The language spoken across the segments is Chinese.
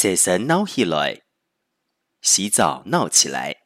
洗身闹起来，洗澡闹起来。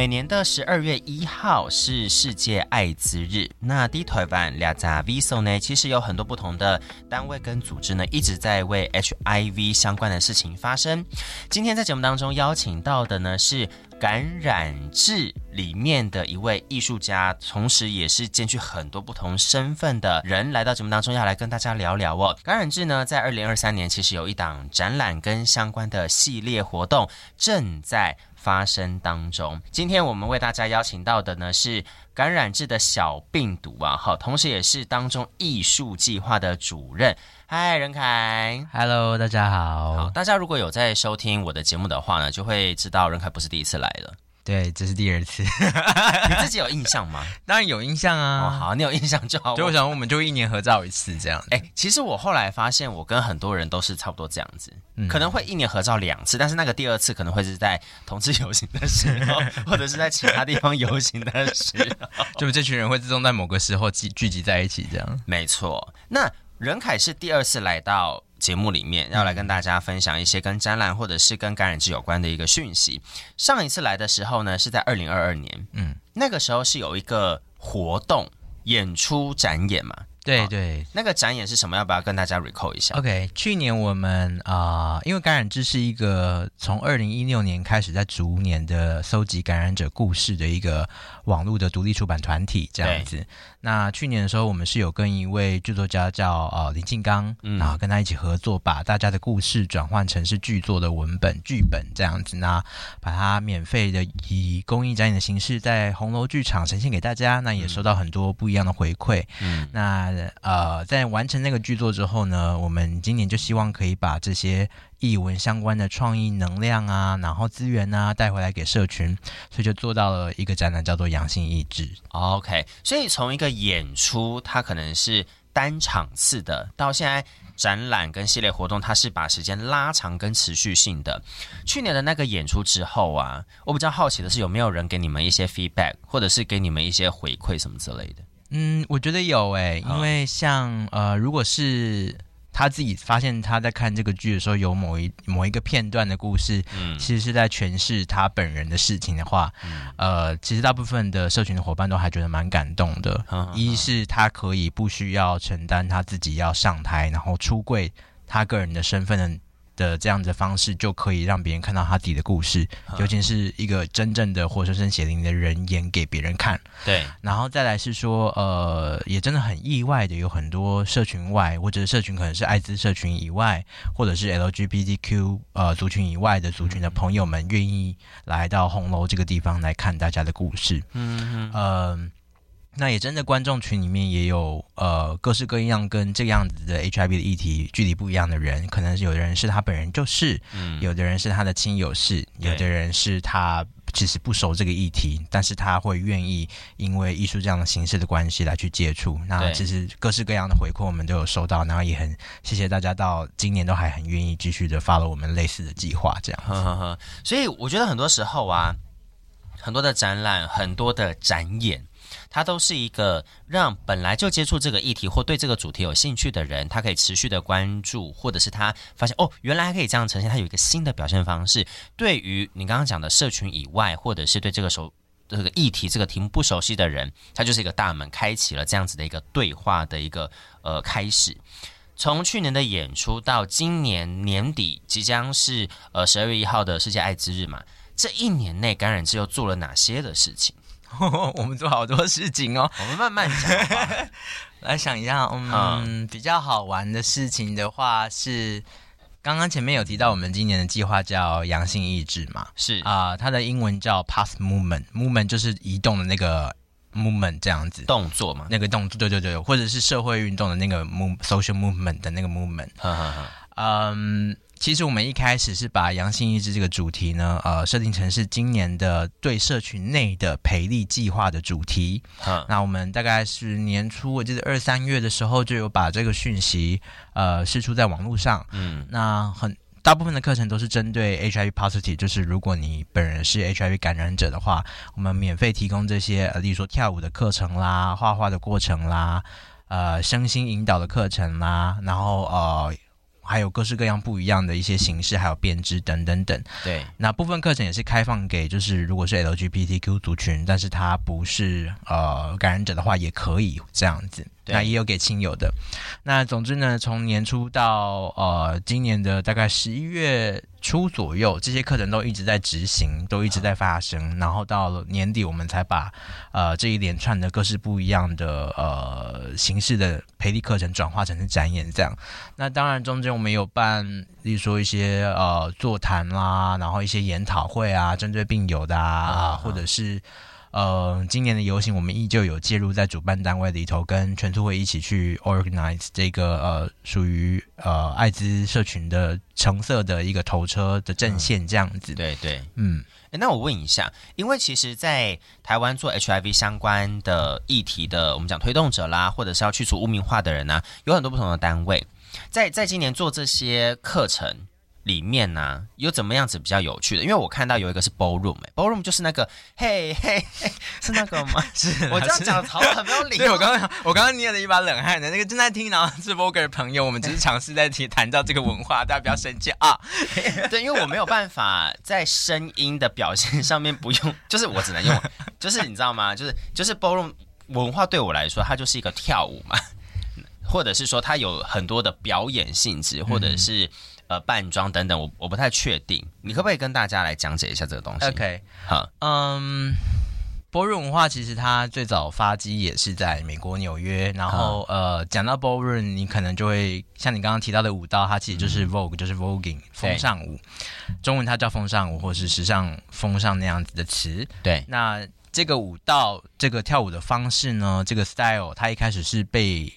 每年的十二月一号是世界艾滋日。那低台湾两则 VSO 呢，其实有很多不同的单位跟组织呢，一直在为 HIV 相关的事情发声。今天在节目当中邀请到的呢，是感染志里面的一位艺术家，同时也是兼具很多不同身份的人，来到节目当中要来跟大家聊聊哦。感染志呢，在二零二三年其实有一档展览跟相关的系列活动正在发生当中。今天我们为大家邀请到的呢，是感染制的小病毒啊，好，同时也是当中艺术计划的主任。嗨，任凯，Hello，大家好。好，大家如果有在收听我的节目的话呢，就会知道任凯不是第一次来了。对，这是第二次。你自己有印象吗？当然有印象啊。哦，好，你有印象就好。就我想，我们就一年合照一次这样。哎、欸，其实我后来发现，我跟很多人都是差不多这样子，嗯、可能会一年合照两次，但是那个第二次可能会是在同志游行的时候，或者是在其他地方游行的时候，就这群人会自动在某个时候聚聚集在一起这样。没错。那任凯是第二次来到。节目里面要来跟大家分享一些跟展览或者是跟感染症有关的一个讯息。上一次来的时候呢，是在二零二二年，嗯，那个时候是有一个活动演出展演嘛。对对，那个展演是什么？要不要跟大家 recall 一下？OK，去年我们啊、呃，因为感染志是一个从二零一六年开始在逐年的搜集感染者故事的一个网络的独立出版团体，这样子。那去年的时候，我们是有跟一位剧作家叫呃林庆刚，嗯、然后跟他一起合作，把大家的故事转换成是剧作的文本剧本这样子。那把它免费的以公益展演的形式在红楼剧场呈现给大家，那也收到很多不一样的回馈。嗯，那。呃，在完成那个剧作之后呢，我们今年就希望可以把这些译文相关的创意能量啊，然后资源啊带回来给社群，所以就做到了一个展览，叫做“阳性意志”。OK，所以从一个演出，它可能是单场次的，到现在展览跟系列活动，它是把时间拉长跟持续性的。去年的那个演出之后啊，我比较好奇的是，有没有人给你们一些 feedback，或者是给你们一些回馈什么之类的？嗯，我觉得有诶、欸，因为像呃，如果是他自己发现他在看这个剧的时候有某一某一个片段的故事，嗯，其实是在诠释他本人的事情的话，嗯，呃，其实大部分的社群的伙伴都还觉得蛮感动的。嗯，一是他可以不需要承担他自己要上台然后出柜他个人的身份的。的这样的方式就可以让别人看到他自己的故事，尤其是一个真正的活生生血淋淋的人演给别人看。对，然后再来是说，呃，也真的很意外的，有很多社群外，或者社群可能是艾滋社群以外，或者是 LGBTQ 呃族群以外的族群的朋友们，愿意来到红楼这个地方来看大家的故事。嗯嗯，呃。那也真的，观众群里面也有呃各式各样跟这个样子的 HIV 的议题距离不一样的人，可能有的人是他本人就是，嗯，有的人是他的亲友是，有的人是他其实不熟这个议题，但是他会愿意因为艺术这样的形式的关系来去接触。那其实各式各样的回馈我们都有收到，然后也很谢谢大家到今年都还很愿意继续的 follow 我们类似的计划这样子。呵呵呵。所以我觉得很多时候啊，很多的展览，很多的展演。它都是一个让本来就接触这个议题或对这个主题有兴趣的人，他可以持续的关注，或者是他发现哦，原来还可以这样呈现，他有一个新的表现方式。对于你刚刚讲的社群以外，或者是对这个熟这个议题这个题目不熟悉的人，他就是一个大门，开启了这样子的一个对话的一个呃开始。从去年的演出到今年年底，即将是呃十二月一号的世界艾滋日嘛，这一年内感染志又做了哪些的事情？我们做好多事情哦，我们慢慢讲。来想一下，嗯，嗯，比较好玩的事情的话是，刚刚前面有提到，我们今年的计划叫“阳性意志”嘛，是。啊、呃，它的英文叫 “path movement”，movement 就是移动的那个 movement 这样子，动作嘛，那个动作，对对对，或者是社会运动的那个 move，social movement 的那个 movement，嗯。其实我们一开始是把阳性意志这个主题呢，呃，设定成是今年的对社群内的培力计划的主题。嗯，那我们大概是年初，我记得二三月的时候就有把这个讯息，呃，释出在网络上。嗯，那很大部分的课程都是针对 HIV positive，就是如果你本人是 HIV 感染者的话，我们免费提供这些，呃，例如说跳舞的课程啦、画画的过程啦、呃，身心引导的课程啦，然后呃。还有各式各样不一样的一些形式，还有编织等等等。对，那部分课程也是开放给，就是如果是 LGBTQ 族群，但是他不是呃感染者的话，也可以这样子。那也有给亲友的。那总之呢，从年初到呃今年的大概十一月初左右，这些课程都一直在执行，都一直在发生。然后到了年底，我们才把呃这一连串的各式不一样的呃形式的培力课程转化成是展演这样。那当然中间我们有办，例如说一些呃座谈啦，然后一些研讨会啊，针对病友的啊，啊或者是。呃，今年的游行我们依旧有介入在主办单位里头，跟全促会一起去 organize 这个呃属于呃艾滋社群的橙色的一个头车的阵线这样子。嗯、对对，嗯，那我问一下，因为其实，在台湾做 HIV 相关的议题的，我们讲推动者啦，或者是要去除污名化的人呢、啊，有很多不同的单位，在在今年做这些课程。里面呢、啊、有怎么样子比较有趣的？因为我看到有一个是 ballroom，哎，ballroom 就是那个嘿嘿嘿，是那个吗？是我这样讲好很没有礼貌。对，我刚刚我刚刚捏了一把冷汗的那个正在听，然后是 Vogue 的朋友，我们只是尝试在提谈到这个文化，大家不要生气啊。对，因为我没有办法在声音的表现上面不用，就是我只能用，就是你知道吗？就是就是 ballroom 文化对我来说，它就是一个跳舞嘛，或者是说它有很多的表演性质，或者是。嗯呃，扮装等等，我我不太确定，你可不可以跟大家来讲解一下这个东西？OK，好，嗯，ballroom 文化其实它最早发迹也是在美国纽约，然后呃，讲到 ballroom，你可能就会像你刚刚提到的舞蹈，它其实就是 vogue，、嗯、就是 voguing 风尚舞，中文它叫风尚舞，或是时尚风尚那样子的词。对，那这个舞蹈，这个跳舞的方式呢，这个 style，它一开始是被。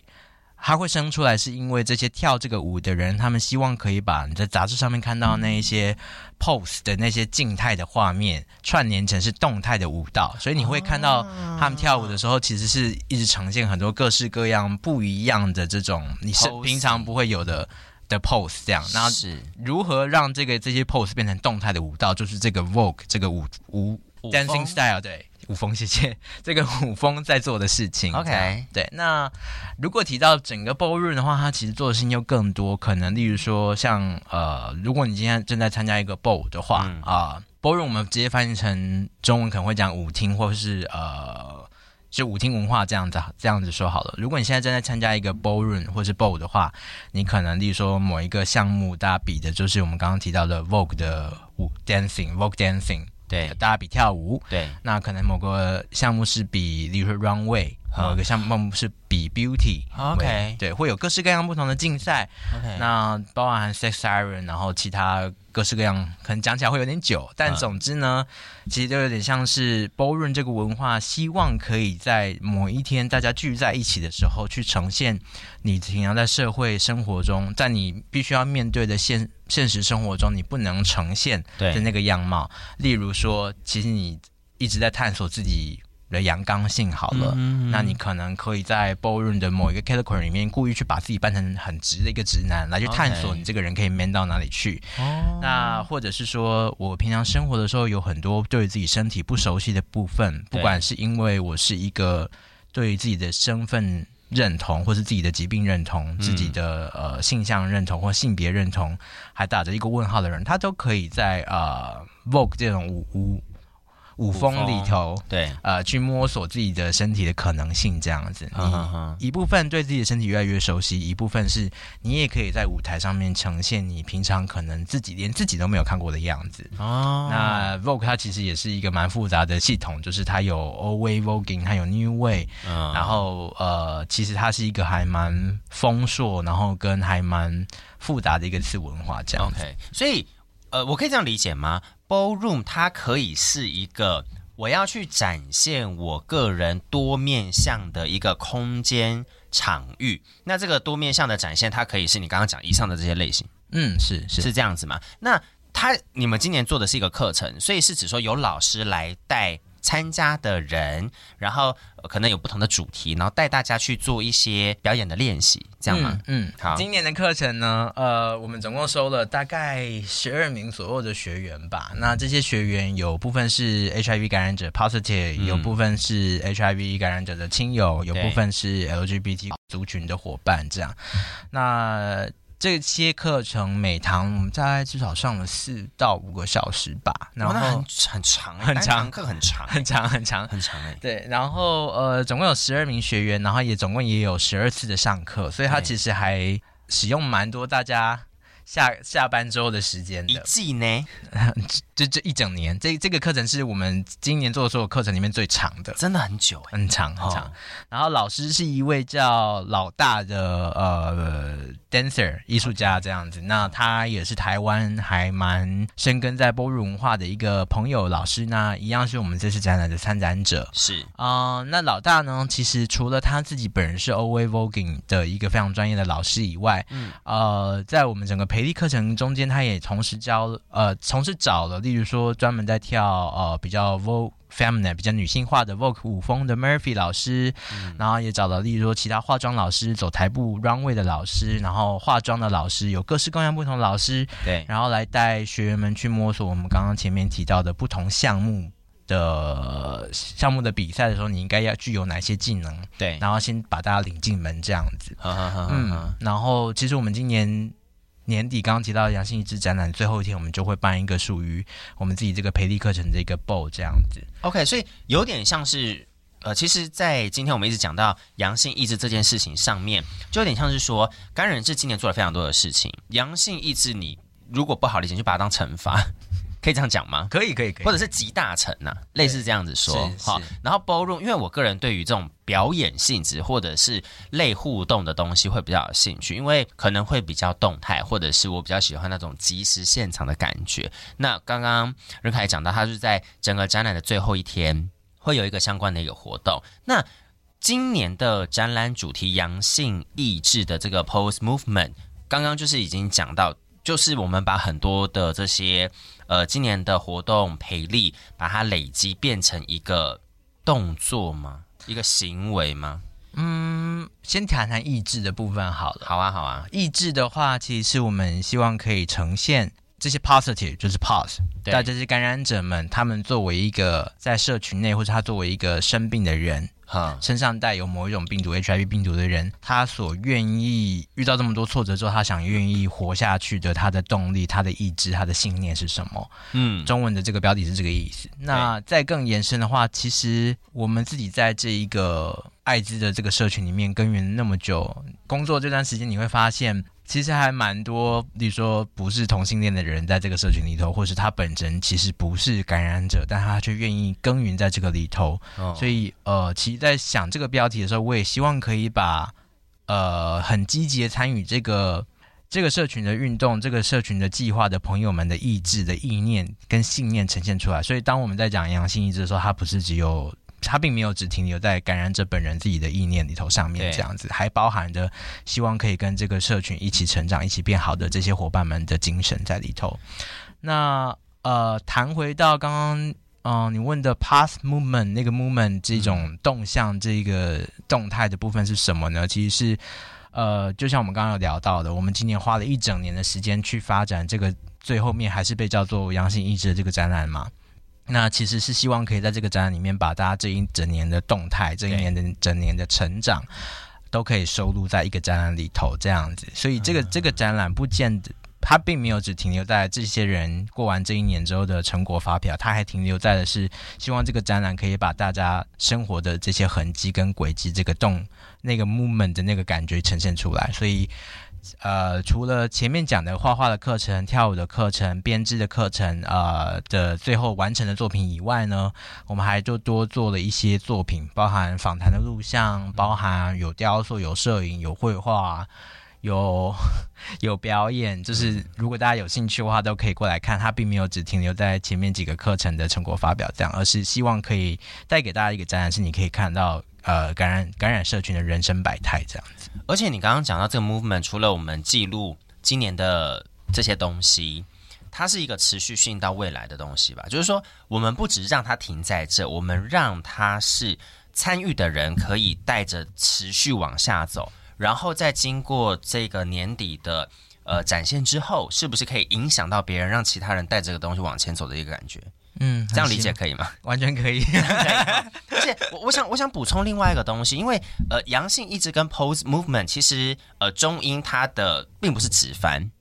它会生出来，是因为这些跳这个舞的人，他们希望可以把你在杂志上面看到那一些 pose 的那些静态的画面串联成是动态的舞蹈，所以你会看到他们跳舞的时候，其实是一直呈现很多各式各样不一样的这种你是平常不会有的的 pose 这样。然后是。如何让这个这些 pose 变成动态的舞蹈，就是这个 Vogue 这个舞舞 dancing style 对。舞风，谢谢 这个舞风在做的事情。OK，对。那如果提到整个 ballroom 的话，它其实做的事情又更多。可能例如说像，呃，如果你今天正在参加一个 ball 的话啊、嗯呃、ballroom 我们直接翻译成中文可能会讲舞厅，或者是呃，就舞厅文化这样子，这样子说好了。如果你现在正在参加一个 ballroom 或是 ball 的话，你可能例如说某一个项目，大家比的就是我们刚刚提到的 Vogue 的舞 dancing，Vogue dancing。对，大家比跳舞。对，那可能某个项目是比，例如说 runway，某个项目是比 beauty。OK，对，会有各式各样不同的竞赛。OK，那包含 sex siren，然后其他。各式各样，可能讲起来会有点久，但总之呢，嗯、其实就有点像是 ballroom 这个文化，希望可以在某一天大家聚在一起的时候，去呈现你平常在社会生活中，在你必须要面对的现现实生活中，你不能呈现的那个样貌。例如说，其实你一直在探索自己。的阳刚性好了，嗯嗯，那你可能可以在 ballroom 的某一个 category 里面，故意去把自己扮成很直的一个直男，来去探索你这个人可以 man 到哪里去。Okay. 那或者是说我平常生活的时候，有很多对自己身体不熟悉的部分，不管是因为我是一个对于自己的身份认同，或是自己的疾病认同，嗯、自己的呃性向认同或性别认同，还打着一个问号的人，他都可以在呃 Vogue 这种舞舞。舞风里头，对，呃，去摸索自己的身体的可能性，这样子。嗯嗯嗯。一部分对自己的身体越来越熟悉，一部分是你也可以在舞台上面呈现你平常可能自己连自己都没有看过的样子。哦。那 Vogue 它其实也是一个蛮复杂的系统，就是它有 Old Way Voguing，它有 New Way。嗯。然后呃，其实它是一个还蛮丰硕，然后跟还蛮复杂的一个次文化这样子。OK。所以呃，我可以这样理解吗？Ballroom 它可以是一个我要去展现我个人多面向的一个空间场域。那这个多面向的展现，它可以是你刚刚讲以上的这些类型。嗯，是是是这样子吗？那他你们今年做的是一个课程，所以是指说有老师来带参加的人，然后可能有不同的主题，然后带大家去做一些表演的练习，这样吗？嗯，嗯好。今年的课程呢，呃，我们总共收了大概十二名左右的学员吧。那这些学员有部分是 HIV 感染者 positive，、嗯、有部分是 HIV 感染者的亲友，有部分是 LGBT 族群的伙伴。这样，那。这些课程每堂我们大概至少上了四到五个小时吧，然后很很长，很长课很长，很长很长很长哎。对，然后呃，总共有十二名学员，然后也总共也有十二次的上课，所以他其实还使用蛮多大家。下下班之后的时间的一季呢，就这一整年，这这个课程是我们今年做的所有课程里面最长的，真的很久，很长很长。然后老师是一位叫老大的呃 dancer 艺术家这样子，那他也是台湾还蛮深根在波日文化的一个朋友老师，那一样是我们这次展览的参展者。是。啊、呃，那老大呢，其实除了他自己本人是 OA Voguing 的一个非常专业的老师以外，嗯，呃，在我们整个培力课程中间，他也同时教呃，同时找了，例如说专门在跳呃比较 Vogue feminine 比较女性化的 Vogue 舞风的 Murphy 老师，嗯、然后也找了例如说其他化妆老师、走台步 Runway 的老师，然后化妆的老师，有各式各样不同的老师，对，然后来带学员们去摸索我们刚刚前面提到的不同项目的项目的比赛的时候，你应该要具有哪些技能？对，然后先把大家领进门这样子，嗯，然后其实我们今年。年底刚刚提到阳性意志展览最后一天，我们就会办一个属于我们自己这个培力课程的一个 BO，这样子。OK，所以有点像是呃，其实，在今天我们一直讲到阳性意志这件事情上面，就有点像是说，感染志今年做了非常多的事情。阳性意志，你如果不好理解，就把它当惩罚。可以这样讲吗？可以，可以，可以，或者是集大成呐、啊，类似这样子说。好，然后 ballroom，因为我个人对于这种表演性质或者是类互动的东西会比较有兴趣，因为可能会比较动态，或者是我比较喜欢那种即时现场的感觉。那刚刚任凯讲到，他是在整个展览的最后一天会有一个相关的一个活动。那今年的展览主题“阳性意志”的这个 pose movement，刚刚就是已经讲到，就是我们把很多的这些。呃，今年的活动赔率，把它累积变成一个动作吗？一个行为吗？嗯，先谈谈意志的部分好了。好啊，好啊。意志的话，其实是我们希望可以呈现这些 positive，就是 pos，对这些感染者们，他们作为一个在社群内，或者他作为一个生病的人。哈，身上带有某一种病毒 HIV 病毒的人，他所愿意遇到这么多挫折之后，他想愿意活下去的，他的动力、他的意志、他的信念是什么？嗯，中文的这个标题是这个意思。那再更延伸的话，其实我们自己在这一个艾滋的这个社群里面耕耘那么久，工作这段时间，你会发现。其实还蛮多，比如说不是同性恋的人在这个社群里头，或是他本人其实不是感染者，但他却愿意耕耘在这个里头。所以，呃，其实，在想这个标题的时候，我也希望可以把呃很积极的参与这个这个社群的运动、这个社群的计划的朋友们的意志的意念跟信念呈现出来。所以，当我们在讲阳性意志的时候，它不是只有。他并没有只停留在感染者本人自己的意念里头上面，这样子，还包含着希望可以跟这个社群一起成长、一起变好的这些伙伴们的精神在里头。那呃，谈回到刚刚嗯、呃，你问的 path movement 那个 movement 这种动向、这个动态的部分是什么呢？其实是呃，就像我们刚刚有聊到的，我们今年花了一整年的时间去发展这个，最后面还是被叫做阳性意志的这个展览嘛。那其实是希望可以在这个展览里面，把大家这一整年的动态，这一年的整年的成长，都可以收录在一个展览里头，这样子。所以这个这个展览不见得，它并没有只停留在这些人过完这一年之后的成果发表，它还停留在的是希望这个展览可以把大家生活的这些痕迹跟轨迹，这个动那个 movement 的那个感觉呈现出来。所以。呃，除了前面讲的画画的课程、跳舞的课程、编织的课程，呃的最后完成的作品以外呢，我们还就多做了一些作品，包含访谈的录像，包含有雕塑、有摄影、有绘画、有 有表演。就是如果大家有兴趣的话，都可以过来看。它并没有只停留在前面几个课程的成果发表这样，而是希望可以带给大家一个展览，是你可以看到。呃，感染感染社群的人生百态这样子。而且你刚刚讲到这个 movement，除了我们记录今年的这些东西，它是一个持续性到未来的东西吧？就是说，我们不只是让它停在这，我们让它是参与的人可以带着持续往下走。然后再经过这个年底的呃展现之后，是不是可以影响到别人，让其他人带这个东西往前走的一个感觉？嗯，这样理解可以吗？完全可以。而且我我想我想补充另外一个东西，因为呃阳性一直跟 pose movement 其实呃中英它的并不是直翻，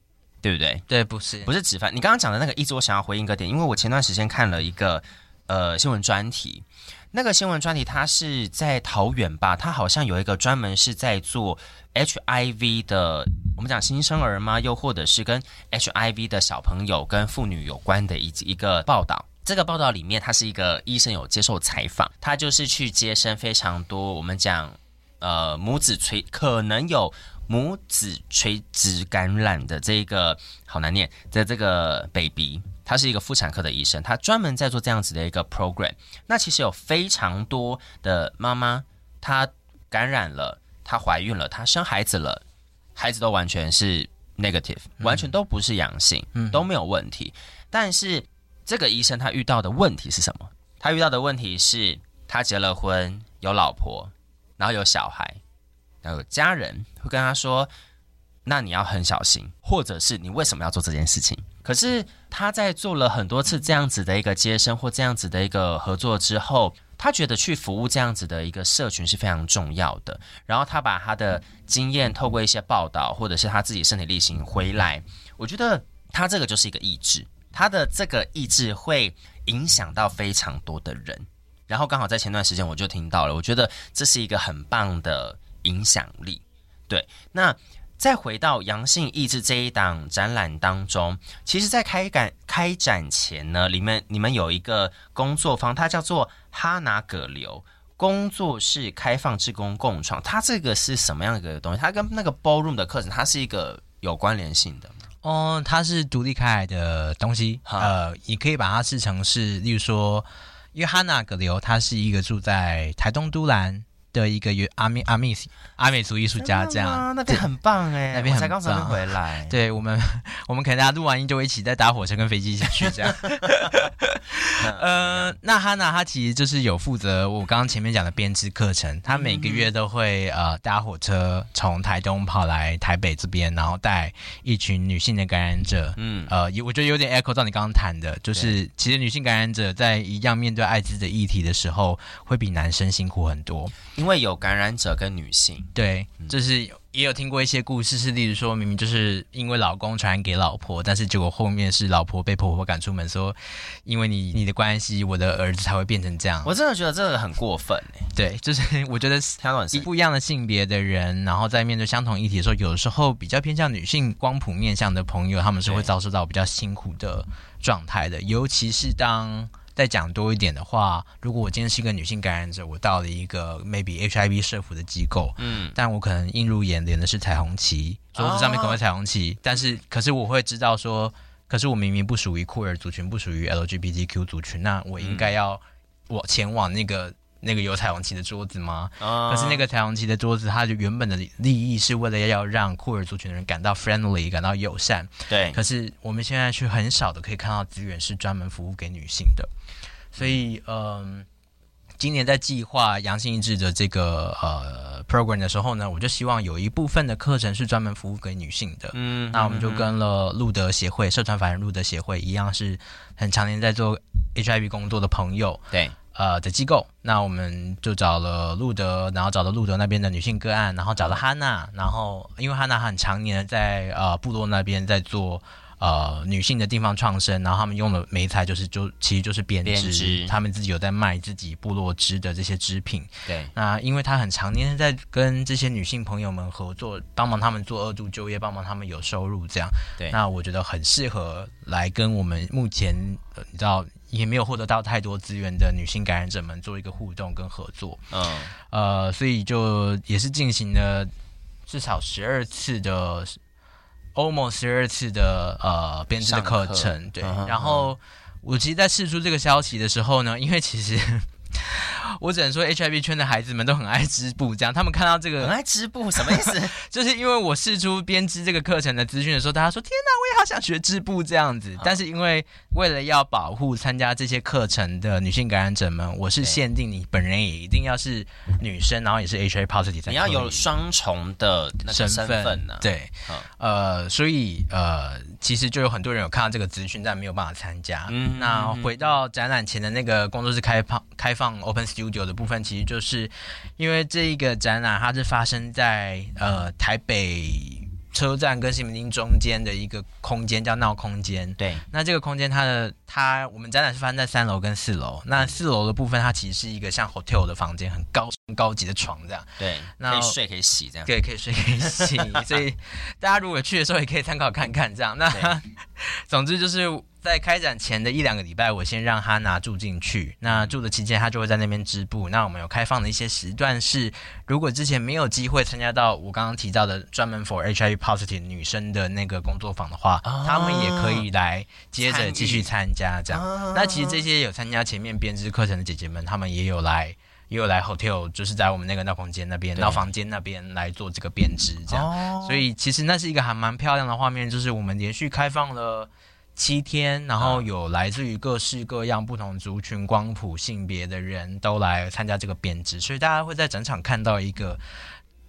对不对？对，不是不是直翻。你刚刚讲的那个一直，我想要回应一个点，因为我前段时间看了一个呃新闻专题，那个新闻专题它是在桃园吧，它好像有一个专门是在做 HIV 的，我们讲新生儿吗？又或者是跟 HIV 的小朋友跟妇女有关的一一个报道。这个报道里面，他是一个医生，有接受采访，他就是去接生非常多。我们讲，呃，母子垂可能有母子垂直感染的这个好难念的这个 baby，他是一个妇产科的医生，他专门在做这样子的一个 program。那其实有非常多的妈妈，她感染了，她怀孕了，她生孩子了，孩子都完全是 negative，完全都不是阳性，嗯，都没有问题，但是。这个医生他遇到的问题是什么？他遇到的问题是，他结了婚，有老婆，然后有小孩，然后有家人会跟他说：“那你要很小心，或者是你为什么要做这件事情？”可是他在做了很多次这样子的一个接生或这样子的一个合作之后，他觉得去服务这样子的一个社群是非常重要的。然后他把他的经验透过一些报道，或者是他自己身体力行回来，我觉得他这个就是一个意志。他的这个意志会影响到非常多的人，然后刚好在前段时间我就听到了，我觉得这是一个很棒的影响力。对，那再回到阳性意志这一档展览当中，其实，在开展开展前呢，里面你们有一个工作坊，它叫做哈拿葛流工作室开放志工共创，它这个是什么样的一个东西？它跟那个 ballroom 的课程，它是一个有关联性的。哦，它是独立开来的东西，呃，你可以把它视成是，例如说，因为哈娜格流，他是一个住在台东都兰的一个阿美阿美阿美族艺术家，这样，那边很棒哎，那边才刚从回来，对我们，我们可能大家录完音就会一起再搭火车跟飞机一起去这样。呃，那哈娜她其实就是有负责我刚刚前面讲的编织课程，她每个月都会呃搭火车从台东跑来台北这边，然后带一群女性的感染者。嗯，呃，我觉得有点 echo 到你刚刚谈的，就是其实女性感染者在一样面对艾滋的议题的时候，会比男生辛苦很多。因为有感染者跟女性，对，就是也有听过一些故事，是例如说明明就是因为老公传染给老婆，但是结果后面是老婆被婆婆赶出门，说因为你你的关系，我的儿子才会变成这样。我真的觉得这个很过分哎。对，就是我觉得一不一样的性别的人，然后在面对相同议题的时候，有的时候比较偏向女性光谱面向的朋友，他们是会遭受到比较辛苦的状态的，尤其是当。再讲多一点的话，如果我今天是一个女性感染者，我到了一个 maybe HIV 社服的机构，嗯，但我可能映入眼帘的是彩虹旗，桌子上面可能会彩虹旗，哦、但是可是我会知道说，可是我明明不属于酷儿族群，不属于 LGBTQ 族群，那我应该要我前往那个。那个有彩虹旗的桌子吗？啊、可是那个彩虹旗的桌子，它就原本的利益是为了要让酷儿族群的人感到 friendly，感到友善。对。可是我们现在却很少的可以看到资源是专门服务给女性的，所以嗯、呃，今年在计划阳性一致的这个呃 program 的时候呢，我就希望有一部分的课程是专门服务给女性的。嗯。那我们就跟了路德协会、社团法人路德协会一样，是很常年在做 HIV 工作的朋友。对。呃的机构，那我们就找了路德，然后找到路德那边的女性个案，然后找了哈娜，然后因为哈娜很常年在呃部落那边在做呃女性的地方创生，然后他们用的媒材就是就其实就是编织，他们自己有在卖自己部落织的这些织品。对，那因为他很常年在跟这些女性朋友们合作，帮忙他们做二度就业，帮忙他们有收入，这样。对，那我觉得很适合来跟我们目前、呃、你知道。也没有获得到太多资源的女性感染者们做一个互动跟合作，嗯，呃，所以就也是进行了至少十二次的，almost 十二次的呃编制的课程，对。嗯、然后我其实，在试出这个消息的时候呢，因为其实我只能说 HIV 圈的孩子们都很爱织布，这样他们看到这个很爱织布什么意思？就是因为我试出编织这个课程的资讯的时候，大家说天哪，我也好想学织布这样子。但是因为为了要保护参加这些课程的女性感染者们，我是限定你本人也一定要是女生，然后也是 HIV positive，你要有双重的身份呢、啊。对，呃，所以呃，其实就有很多人有看到这个资讯，但没有办法参加。嗯，那回到展览前的那个工作室开放开放 Open Studio 的部分，其实就是因为这一个展览它是发生在呃台北。车站跟西门町中间的一个空间叫闹空间。对，那这个空间它的它，我们展览是发生在三楼跟四楼。那四楼的部分，它其实是一个像 hotel 的房间，很高高级的床这样。对，那可以睡可以洗这样。对，可以睡可以洗。所以大家如果去的时候，也可以参考看看这样。那 总之就是。在开展前的一两个礼拜，我先让他拿住进去。那住的期间，他就会在那边织布。那我们有开放的一些时段是，如果之前没有机会参加到我刚刚提到的专门 for HIV positive 女生的那个工作坊的话，哦、他们也可以来接着继续参加。这样，哦、那其实这些有参加前面编织课程的姐姐们，她们也有来，也有来 hotel，就是在我们那个闹空间那边、闹房间那边来做这个编织。这样，哦、所以其实那是一个还蛮漂亮的画面，就是我们连续开放了。七天，然后有来自于各式各样、不同族群、光谱、性别的人都来参加这个编织，所以大家会在整场看到一个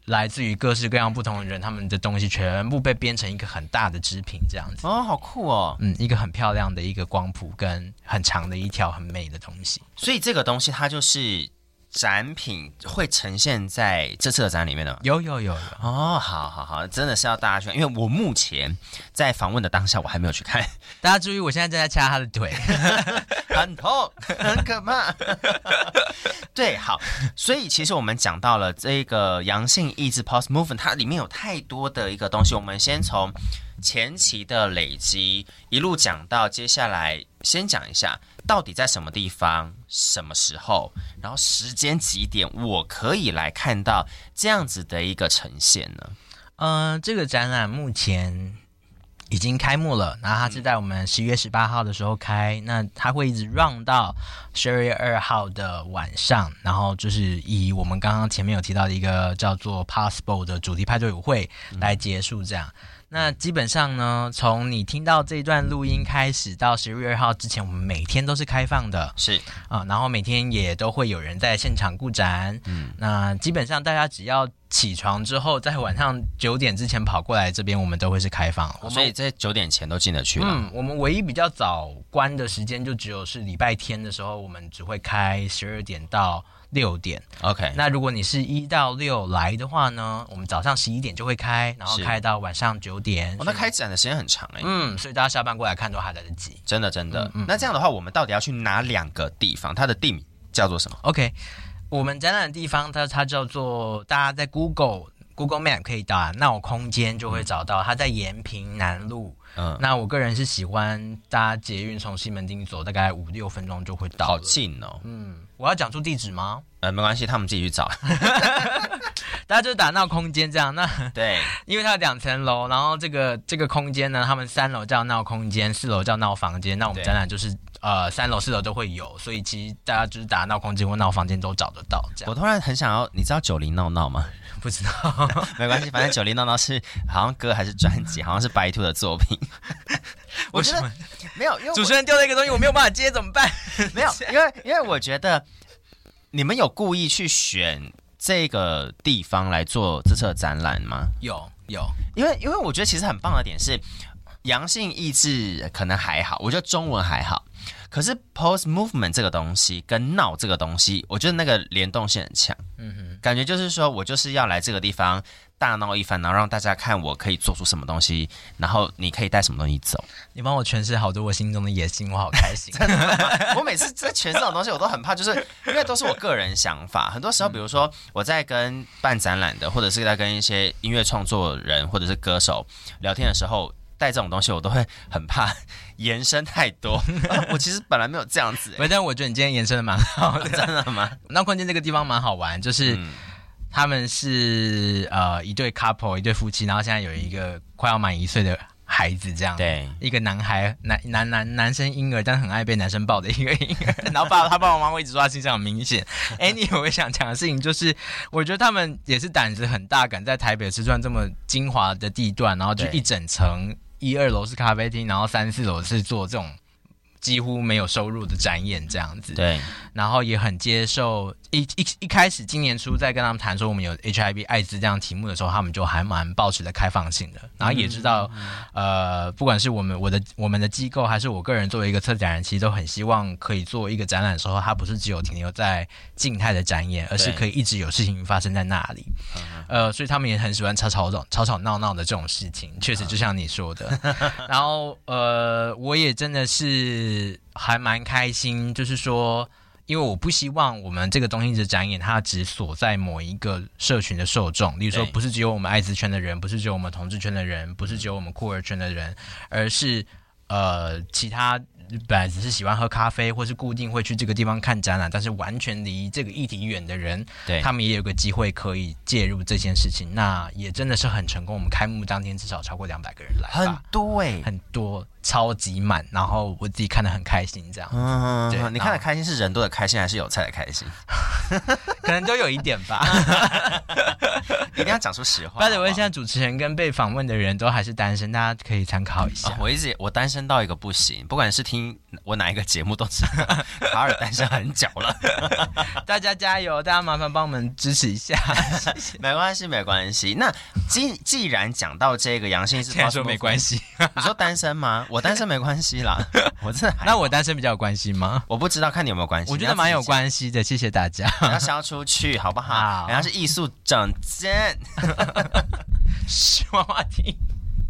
来自于各式各样不同的人，他们的东西全部被编成一个很大的织品，这样子。哦，好酷哦！嗯，一个很漂亮的一个光谱跟很长的一条很美的东西。所以这个东西它就是。展品会呈现在这次的展里面的吗？有有有有哦，好好好，真的是要大家去看，因为我目前在访问的当下，我还没有去看。大家注意，我现在正在掐他的腿，很痛，很可怕。对，好，所以其实我们讲到了这个阳性抑制 Pulse Movement，它里面有太多的一个东西，我们先从前期的累积一路讲到接下来，先讲一下。到底在什么地方、什么时候，然后时间几点，我可以来看到这样子的一个呈现呢？嗯、这个展览目前已经开幕了，然后它是在我们十一月十八号的时候开，那它会一直 run 到十二月二号的晚上，然后就是以我们刚刚前面有提到的一个叫做 Possible 的主题派对舞会来结束这样。那基本上呢，从你听到这段录音开始到十月二号之前，我们每天都是开放的，是啊，然后每天也都会有人在现场顾展。嗯，那基本上大家只要起床之后，在晚上九点之前跑过来这边，我们都会是开放。所以在九点前都进得去了。嗯，我们唯一比较早关的时间就只有是礼拜天的时候，我们只会开十二点到。六点，OK。那如果你是一到六来的话呢，我们早上十一点就会开，然后开到晚上九点。哦，那开展的时间很长哎。嗯，所以大家下班过来看都还来得及。真的，真的。嗯，那这样的话，我们到底要去哪两个地方？它的地名叫做什么？OK，我们展览的地方它它叫做，大家在 Google Google Map 可以打闹空间就会找到，它在延平南路。嗯，那我个人是喜欢搭捷运从西门町走，大概五六分钟就会到。好近哦。嗯。我要讲出地址吗？呃，没关系，他们自己去找。大家就打闹空间这样。那对，因为它有两层楼，然后这个这个空间呢，他们三楼叫闹空间，四楼叫闹房间。那我们展览就是对呃三楼四楼都会有，所以其实大家就是打闹空间或闹房间都找得到。这样。我突然很想要，你知道九零闹闹吗？不知道，没关系，反正九零闹闹是好像歌还是专辑，好像是白兔的作品。我觉得没有，因为主持人丢了一个东西，我没有办法接，怎么办？没有，因为因为我觉得你们有故意去选这个地方来做这次的展览吗？有有，因为因为我觉得其实很棒的点是，阳性意志可能还好，我觉得中文还好，可是 Pulse Movement 这个东西跟闹这个东西，我觉得那个联动性很强。嗯哼，感觉就是说我就是要来这个地方。大闹一番，然后让大家看我可以做出什么东西，然后你可以带什么东西走。你帮我诠释好多我心中的野心，我好开心。真的吗？我每次在诠释这种东西，我都很怕，就是因为都是我个人想法。很多时候，比如说我在跟办展览的，或者是在跟一些音乐创作人或者是歌手聊天的时候，带这种东西，我都会很怕延伸太多。我其实本来没有这样子，但我觉得你今天延伸的蛮好的，真的吗？那关键这个地方蛮好玩，就是。嗯他们是呃一对 couple 一对夫妻，然后现在有一个快要满一岁的孩子这样，对，一个男孩男男男男生婴儿，但很爱被男生抱的一个婴儿，然后爸他爸爸妈妈会一直说他形象很明显。哎，你我想讲的事情就是，我觉得他们也是胆子很大，敢在台北吃串这么精华的地段，然后就一整层，一二楼是咖啡厅，然后三四楼是做这种。几乎没有收入的展演这样子，对，然后也很接受。一一一开始今年初在跟他们谈说我们有 HIV 艾滋这样题目的时候，他们就还蛮保持的开放性的，然后也知道，嗯、呃，不管是我们我的我们的机构，还是我个人作为一个策展人，其实都很希望可以做一个展览的时候，它不是只有停留在静态的展演，而是可以一直有事情发生在那里。呃，所以他们也很喜欢吵吵吵吵吵闹闹的这种事情，确实就像你说的。然后呃，我也真的是。是还蛮开心，就是说，因为我不希望我们这个东西的展演，它只锁在某一个社群的受众，例如说，不是只有我们艾滋圈的人，不是只有我们同志圈的人，不是只有我们酷儿圈的人，而是呃其他。本来只是喜欢喝咖啡，或是固定会去这个地方看展览，但是完全离这个议题远的人，对，他们也有个机会可以介入这件事情，那也真的是很成功。我们开幕当天至少超过两百个人来，很多哎、欸，很多，超级满。然后我自己看的很开心，这样。嗯，对，你看的开心是人多的开心，还是有菜的开心？可能都有一点吧。一定要讲出实话。拜托，我现在主持人跟被访问的人都还是单身，大家可以参考一下。哦、我一直我单身到一个不行，不管是听我哪一个节目都知道，卡尔单身很久了。大家加油，大家麻烦帮我们支持一下。没关系，没关系。那既既然讲到这个阳性是，他说没关系。你说单身吗？我单身没关系啦。我真的。那我单身比较有关系吗？我不知道，看你有没有关系。我觉得蛮有关系的。谢谢大家。要消出去 好不好？好，人家是艺术总监。什么话题？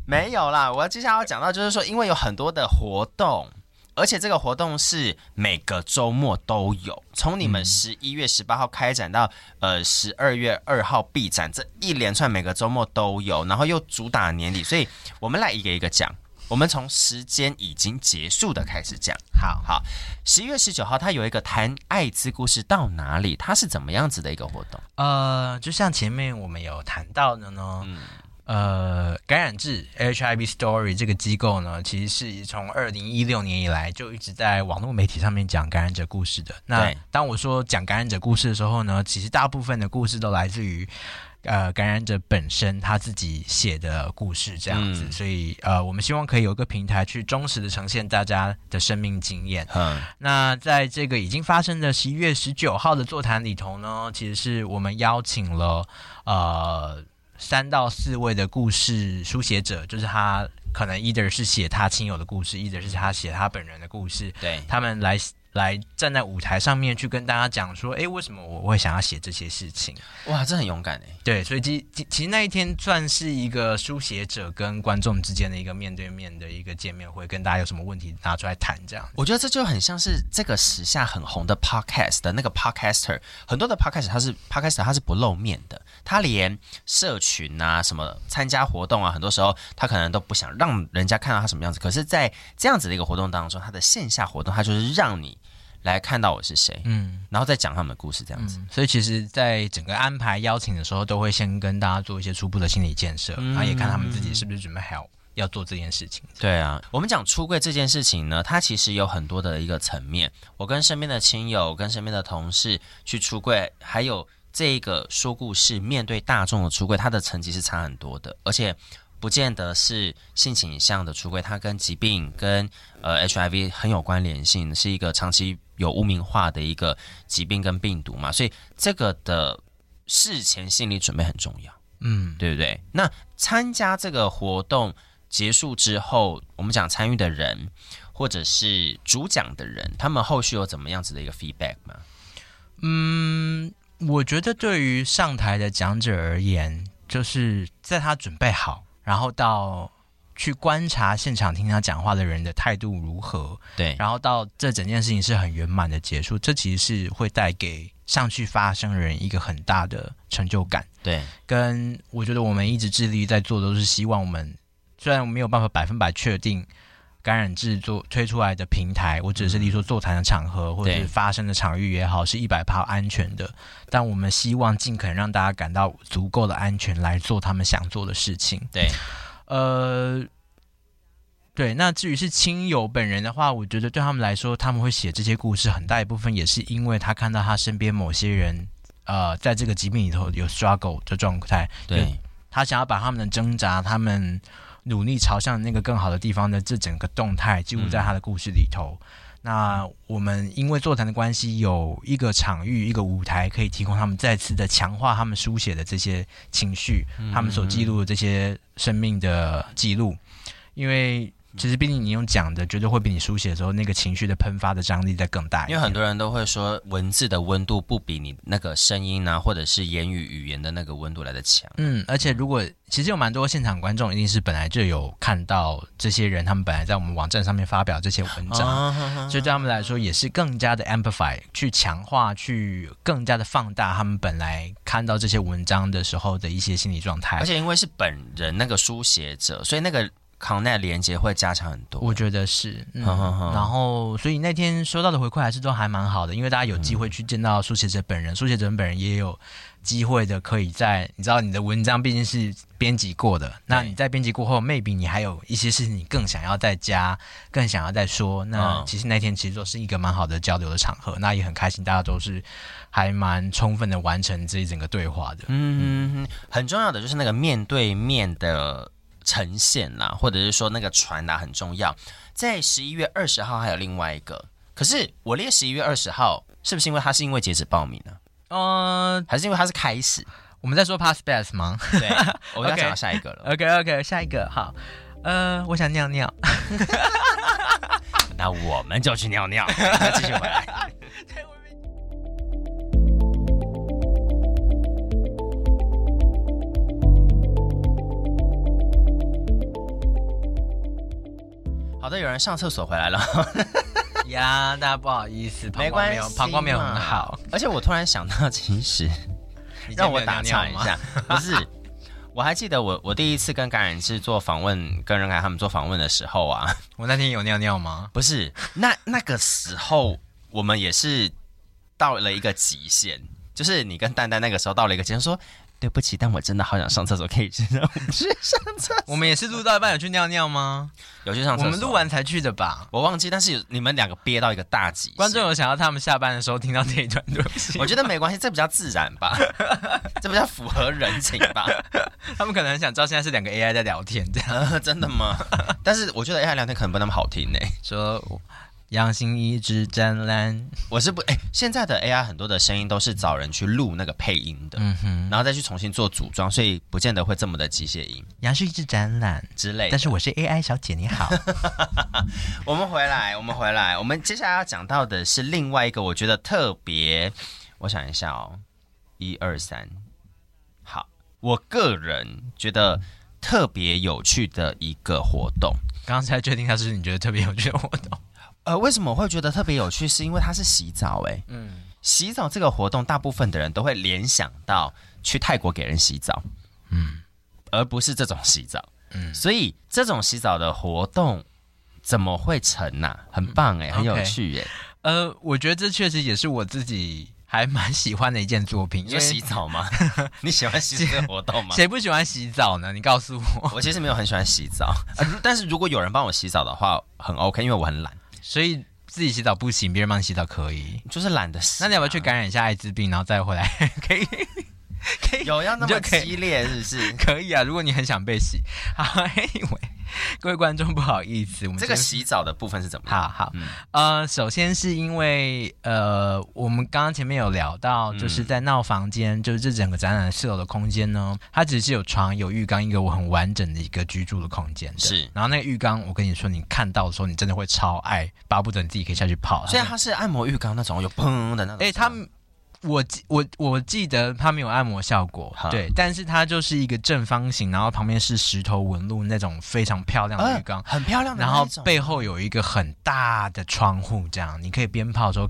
没有啦，我接下来要讲到，就是说，因为有很多的活动，而且这个活动是每个周末都有，从你们十一月十八号开展到呃十二月二号闭展，这一连串每个周末都有，然后又主打年底，所以我们来一个一个讲。我们从时间已经结束的开始讲。好好，十一月十九号，它有一个谈艾滋故事到哪里？它是怎么样子的一个活动？呃，就像前面我们有谈到的呢，嗯、呃，感染志 HIV Story 这个机构呢，其实是从二零一六年以来就一直在网络媒体上面讲感染者故事的。那当我说讲感染者故事的时候呢，其实大部分的故事都来自于。呃，感染者本身他自己写的故事这样子，嗯、所以呃，我们希望可以有一个平台去忠实的呈现大家的生命经验。嗯，那在这个已经发生的十一月十九号的座谈里头呢，其实是我们邀请了呃三到四位的故事书写者，就是他可能 either 是写他亲友的故事，either 是他写他本人的故事，对他们来。来站在舞台上面去跟大家讲说，哎，为什么我会想要写这些事情？哇，这很勇敢哎。对，所以其其其实那一天算是一个书写者跟观众之间的一个面对面的一个见面会，跟大家有什么问题拿出来谈这样。我觉得这就很像是这个时下很红的 podcast 的那个 podcaster，很多的 podcaster 他是 podcaster 他是不露面的，他连社群啊什么参加活动啊，很多时候他可能都不想让人家看到他什么样子。可是，在这样子的一个活动当中，他的线下活动，他就是让你。来看到我是谁，嗯，然后再讲他们的故事，这样子。嗯、所以其实，在整个安排邀请的时候，都会先跟大家做一些初步的心理建设，嗯、然后也看他们自己是不是准备好要做这件事情。对啊，我们讲出柜这件事情呢，它其实有很多的一个层面。我跟身边的亲友、跟身边的同事去出柜，还有这个说故事面对大众的出柜，它的层级是差很多的，而且。不见得是性倾向的出柜，它跟疾病跟呃 HIV 很有关联性，是一个长期有污名化的一个疾病跟病毒嘛，所以这个的事前心理准备很重要，嗯，对不对？那参加这个活动结束之后，我们讲参与的人或者是主讲的人，他们后续有怎么样子的一个 feedback 吗？嗯，我觉得对于上台的讲者而言，就是在他准备好。然后到去观察现场听他讲话的人的态度如何，对，然后到这整件事情是很圆满的结束，这其实是会带给上去发声的人一个很大的成就感，对。跟我觉得我们一直致力在做，都是希望我们虽然我没有办法百分百确定感染制作推出来的平台，我只是例如说座谈的场合或者是发生的场域也好，是一百趴安全的，但我们希望尽可能让大家感到足够的安全来做他们想做的事情，对。呃，对，那至于是亲友本人的话，我觉得对他们来说，他们会写这些故事，很大一部分也是因为他看到他身边某些人，呃，在这个疾病里头有 struggle 的状态，对，他想要把他们的挣扎，他们努力朝向那个更好的地方的这整个动态记录在他的故事里头。嗯那我们因为座谈的关系，有一个场域、一个舞台，可以提供他们再次的强化他们书写的这些情绪，嗯、他们所记录的这些生命的记录，因为。其实，毕竟你用讲的，绝对会比你书写的时候那个情绪的喷发的张力再更大。因为很多人都会说，文字的温度不比你那个声音啊，或者是言语语言的那个温度来的强。嗯，而且如果其实有蛮多现场观众，一定是本来就有看到这些人，他们本来在我们网站上面发表这些文章，哦、所以对他们来说也是更加的 amplify，去强化，去更加的放大他们本来看到这些文章的时候的一些心理状态。而且因为是本人那个书写者，所以那个。Connect 连接会加强很多，我觉得是。嗯、然后，所以那天收到的回馈还是都还蛮好的，因为大家有机会去见到书写者本人，嗯、书写者本人也有机会的，可以在你知道你的文章毕竟是编辑过的，那你在编辑过后，maybe 你还有一些事情你更想要再加，更想要再说。那其实那天其实都是一个蛮好的交流的场合，那也很开心，大家都是还蛮充分的完成这一整个对话的。嗯，很重要的就是那个面对面的。呈现啦，或者是说那个传达很重要。在十一月二十号还有另外一个，可是我列十一月二十号，是不是因为它是因为截止报名呢？嗯，还是因为它是开始？我们在说 past best 吗？对，我要讲到下一个了。OK OK, 下一个好。呃，我想尿尿，那我们就去尿尿，再继续回来。好的，有人上厕所回来了。呀，大家不好意思，膀胱没有，膀胱没有很好。而且我突然想到，其实让我打岔一下，不是，我还记得我我第一次跟感染师做访问，跟任凯他们做访问的时候啊，我那天有尿尿吗？不是，那那个时候我们也是到了一个极限，就是你跟蛋蛋那个时候到了一个阶段，说。对不起，但我真的好想上厕所，可以去让我去上厕所。我们也是录到一半有去尿尿吗？有去上厕所。我们录完才去的吧？我忘记，但是有你们两个憋到一个大集。观众有想要他们下班的时候听到这一段对不起。我觉得没关系，这比较自然吧，这比较符合人情吧。他们可能很想知道现在是两个 AI 在聊天这样，呃，真的吗？但是我觉得 AI 聊天可能不那么好听呢。说。阳性一直展览，我是不哎、欸，现在的 AI 很多的声音都是找人去录那个配音的，嗯哼，然后再去重新做组装，所以不见得会这么的机械音。杨是一直展览之类，但是我是 AI 小姐，你好。我们回来，我们回来，我们接下来要讲到的是另外一个我觉得特别，我想一下哦，一二三，好，我个人觉得特别有趣的一个活动，刚刚才确定它是你觉得特别有趣的活动。呃，为什么我会觉得特别有趣？是因为它是洗澡，欸，哎，嗯，洗澡这个活动，大部分的人都会联想到去泰国给人洗澡，嗯，而不是这种洗澡，嗯，所以这种洗澡的活动怎么会成呢？啊？很棒，欸，哎，嗯，很有趣，欸，耶。呃，我觉得这确实也是我自己还蛮喜欢的一件作品。因为洗澡吗？你喜欢洗澡的活动吗？谁不喜欢洗澡呢？你告诉我。我其实没有很喜欢洗澡，呃，但是如果有人帮我洗澡的话，很 OK，因为我很懒。所以自己洗澡不行，别人帮你洗澡可以，就是懒得洗。那你要不要去感染一下艾滋病，然后再回来？可以，可以有要那么激烈是不是？可以啊，如果你很想被洗。好，Anyway。各位观众，不好意思，我们这个洗澡的部分是怎么？好好，嗯、呃，首先是因为呃，我们刚刚前面有聊到，就是在闹房间，嗯、就是这整个展览四楼的空间呢，它只是有床、有浴缸，一个我很完整的一个居住的空间。是，然后那个浴缸，我跟你说，你看到的时候，你真的会超爱，巴不得你自己可以下去泡。虽然它是按摩浴缸那种，有砰的那种。哎，它。我记我我记得它没有按摩效果，对，但是它就是一个正方形，然后旁边是石头纹路那种非常漂亮的浴缸，呃、很漂亮的。然后背后有一个很大的窗户，这样你可以边泡的时候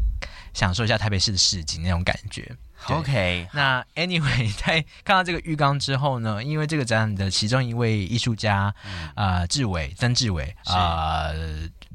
享受一下台北市的市景那种感觉。OK，那 Anyway，在看到这个浴缸之后呢，因为这个展览的其中一位艺术家，啊、呃，志伟曾志伟啊，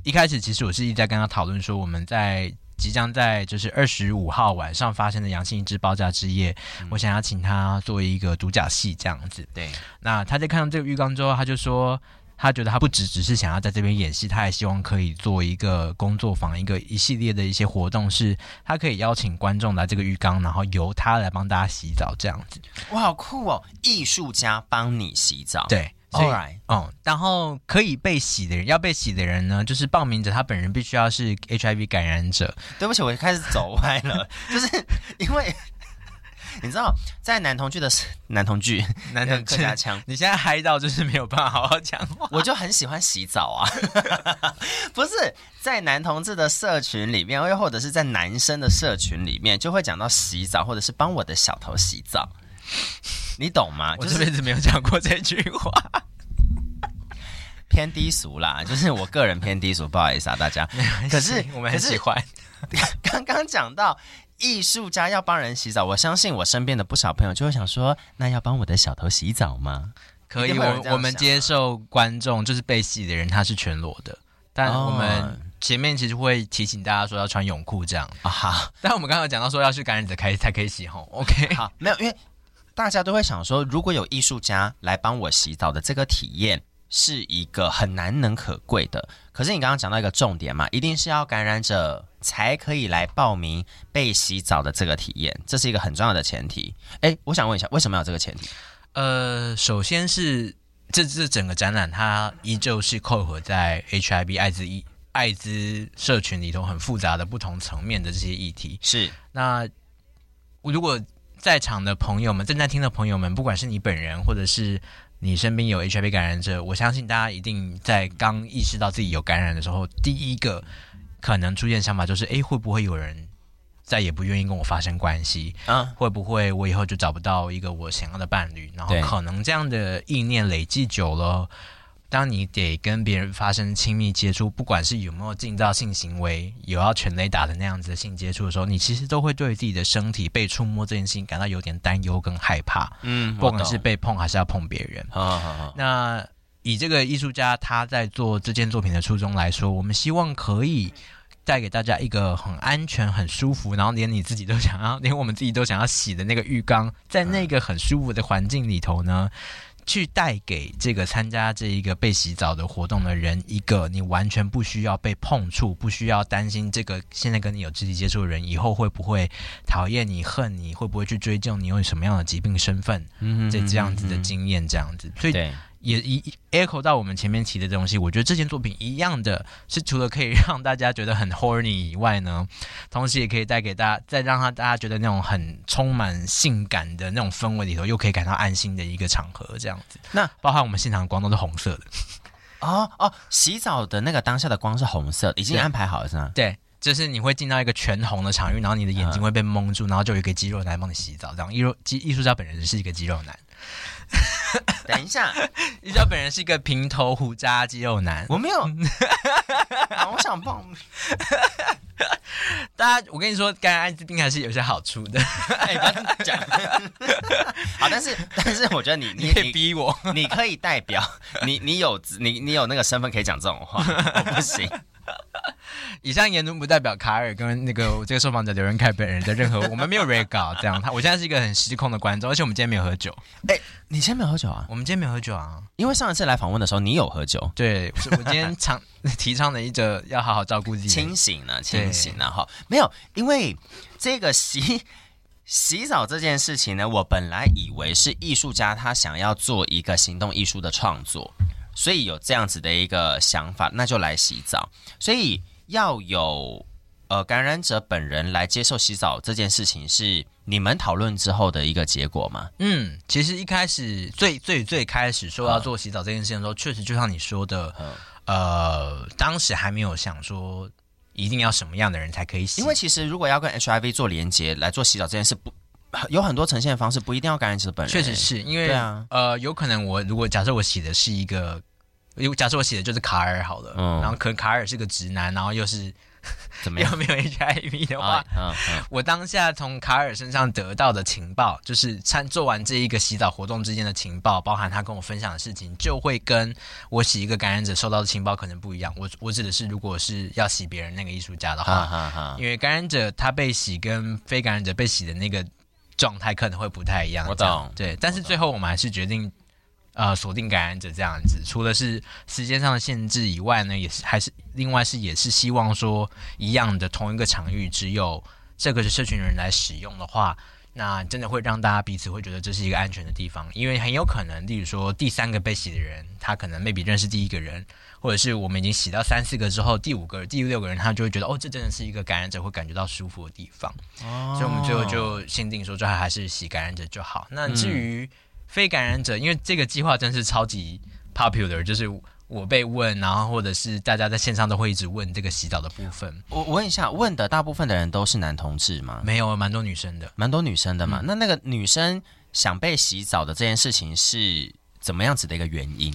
一开始其实我是一直在跟他讨论说我们在。即将在就是二十五号晚上发生的阳性一之爆炸之夜，嗯、我想要请他作为一个独角戏这样子。对，那他在看到这个浴缸之后，他就说他觉得他不只只是想要在这边演戏，他也希望可以做一个工作坊，一个一系列的一些活动，是他可以邀请观众来这个浴缸，然后由他来帮大家洗澡这样子。哇，好酷哦！艺术家帮你洗澡，对。All right，嗯，然后可以被洗的人，要被洗的人呢，就是报名者他本人必须要是 HIV 感染者。对不起，我开始走歪了，就是因为 你知道，在男同剧的男同剧，男同客家腔，你现在嗨到就是没有办法好好讲话。我就很喜欢洗澡啊，不是在男同志的社群里面，又或者是在男生的社群里面，就会讲到洗澡，或者是帮我的小头洗澡。你懂吗？我这辈子没有讲过这句话，偏低俗啦，就是我个人偏低俗，不好意思啊，大家。可是我们很喜欢。刚刚讲到艺术家要帮人洗澡，我相信我身边的不少朋友就会想说，那要帮我的小头洗澡吗？可以，我我们接受观众就是被洗的人他是全裸的，但我们前面其实会提醒大家说要穿泳裤这样啊。好，但我们刚刚讲到说要去感染者开才可以洗吼，OK，好，没有因为。大家都会想说，如果有艺术家来帮我洗澡的这个体验，是一个很难能可贵的。可是你刚刚讲到一个重点嘛，一定是要感染者才可以来报名被洗澡的这个体验，这是一个很重要的前提。哎，我想问一下，为什么要这个前提？呃，首先是这这整个展览它依旧是扣合在 HIV 艾滋一艾滋社群里头很复杂的不同层面的这些议题。是，那如果。在场的朋友们，正在听的朋友们，不管是你本人，或者是你身边有 HIV 感染者，我相信大家一定在刚意识到自己有感染的时候，第一个可能出现想法就是：哎，会不会有人再也不愿意跟我发生关系？啊，会不会我以后就找不到一个我想要的伴侣？然后可能这样的意念累积久了。当你得跟别人发生亲密接触，不管是有没有进到性行为，有要全雷打的那样子的性接触的时候，你其实都会对自己的身体被触摸这件事情感到有点担忧跟害怕。嗯，不管是被碰还是要碰别人。好好好。那以这个艺术家他在做这件作品的初衷来说，我们希望可以带给大家一个很安全、很舒服，然后连你自己都想要，连我们自己都想要洗的那个浴缸，在那个很舒服的环境里头呢。去带给这个参加这一个被洗澡的活动的人一个你完全不需要被碰触，不需要担心这个现在跟你有肢体接触的人以后会不会讨厌你、恨你，会不会去追究你有什么样的疾病身份，嗯，这这样子的经验，这样子，所以。也一 echo 到我们前面提的东西，我觉得这件作品一样的是，除了可以 让大家觉得很 horny 以外呢，同时也可以带给大家，再让他大家觉得那种很充满性感的那种氛围里头，又可以感到安心的一个场合，这样子。那包含我们现场的光都是红色的，哦哦，洗澡的那个当下的光是红色，已经安排好了是吗？对，就是你会进到一个全红的场域，然后你的眼睛会被蒙住，然后就有一个肌肉男帮你洗澡，这样艺术艺术家本人是一个肌肉男。等一下，一娇本人是一个平头胡渣肌肉男。我没有，啊、我想报名。大家，我跟你说，感染艾滋病还是有些好处的。哎，不要讲。好，但是但是，我觉得你你，你可以逼我，你可以代表你你有你你有那个身份可以讲这种话，我不行。以上言论不代表卡尔跟那个这个受访者刘仁凯本人的任何，我们没有 re 稿这样。他我现在是一个很失控的观众，而且我们今天没有喝酒。哎、欸，你今天没有喝酒啊？我们今天没有喝酒啊，因为上一次来访问的时候你有喝酒。对，我今天常 提倡的一个要好好照顾自己，清醒了，清醒了哈。没有，因为这个洗 洗澡这件事情呢，我本来以为是艺术家他想要做一个行动艺术的创作，所以有这样子的一个想法，那就来洗澡，所以。要有呃感染者本人来接受洗澡这件事情，是你们讨论之后的一个结果吗？嗯，其实一开始最最最开始说要做洗澡这件事情的时候，确实就像你说的，呃，当时还没有想说一定要什么样的人才可以洗，因为其实如果要跟 HIV 做连接来做洗澡这件事，不有很多呈现的方式，不一定要感染者本人。确实是因为对啊，呃，有可能我如果假设我洗的是一个。因为假设我写的就是卡尔好了，嗯，然后可能卡尔是个直男，然后又是 怎么样？又没有 HIV 的话，我当下从卡尔身上得到的情报，就是参做完这一个洗澡活动之间的情报，包含他跟我分享的事情，就会跟我洗一个感染者收到的情报可能不一样。我我指的是，如果是要洗别人那个艺术家的话，哈哈，因为感染者他被洗跟非感染者被洗的那个状态可能会不太一样。我懂，对，但是最后我们还是决定。呃锁定感染者这样子。除了是时间上的限制以外呢，也是还是另外是也是希望说一样的同一个场域只有这个是社群人来使用的话。那真的会让大家彼此会觉得这是一个安全的地方，因为很有可能，例如说第三个被洗的人，他可能 maybe 认识第一个人，或者是我们已经洗到三四个之后，第五个、第六个人，他就会觉得哦，这真的是一个感染者会感觉到舒服的地方。哦，所以我们最后就限定说，最好还是洗感染者就好。那至于非感染者，嗯、因为这个计划真是超级 popular，就是。我被问，然后或者是大家在线上都会一直问这个洗澡的部分。我我问一下，问的大部分的人都是男同志吗？没有，蛮多女生的，蛮多女生的嘛。嗯、那那个女生想被洗澡的这件事情是怎么样子的一个原因？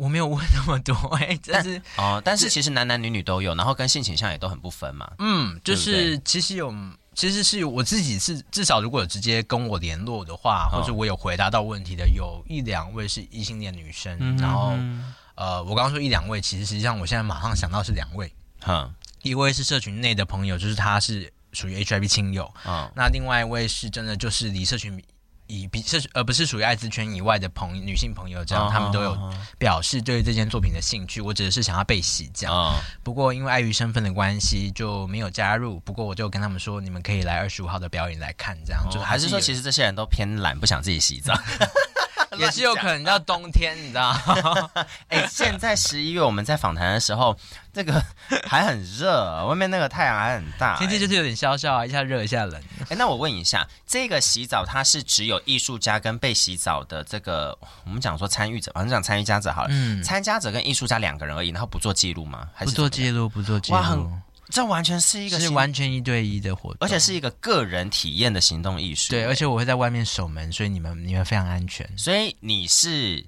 我没有问那么多，哎，但是哦，但是其实男男女女都有，然后跟性倾向也都很不分嘛。嗯，就是其实有，其实是我自己是至少如果有直接跟我联络的话，或者我有回答到问题的，有一两位是异性恋女生，嗯、然后。呃，我刚刚说一两位，其实实际上我现在马上想到是两位，哈，一位是社群内的朋友，就是他是属于 HIV 亲友，啊，那另外一位是真的就是离社群以比是而不是属于艾滋圈以外的朋女性朋友，这样他们都有表示对这件作品的兴趣，我只是想要被洗这样，不过因为碍于身份的关系就没有加入，不过我就跟他们说，你们可以来二十五号的表演来看，这样就还是说其实这些人都偏懒，不想自己洗澡。也是有可能到冬天，你知道？哎、欸，现在十一月我们在访谈的时候，这个还很热，外面那个太阳还很大，天气就是有点萧萧啊，一下热一下冷。哎、欸，那我问一下，这个洗澡它是只有艺术家跟被洗澡的这个，我们讲说参与者，反正讲参与家者好了，嗯，参加者跟艺术家两个人而已，然后不做记录吗？还是不做记录？不做记录。这完全是一个是完全一对一的活动，而且是一个个人体验的行动艺术。对，而且我会在外面守门，所以你们你们非常安全。所以你是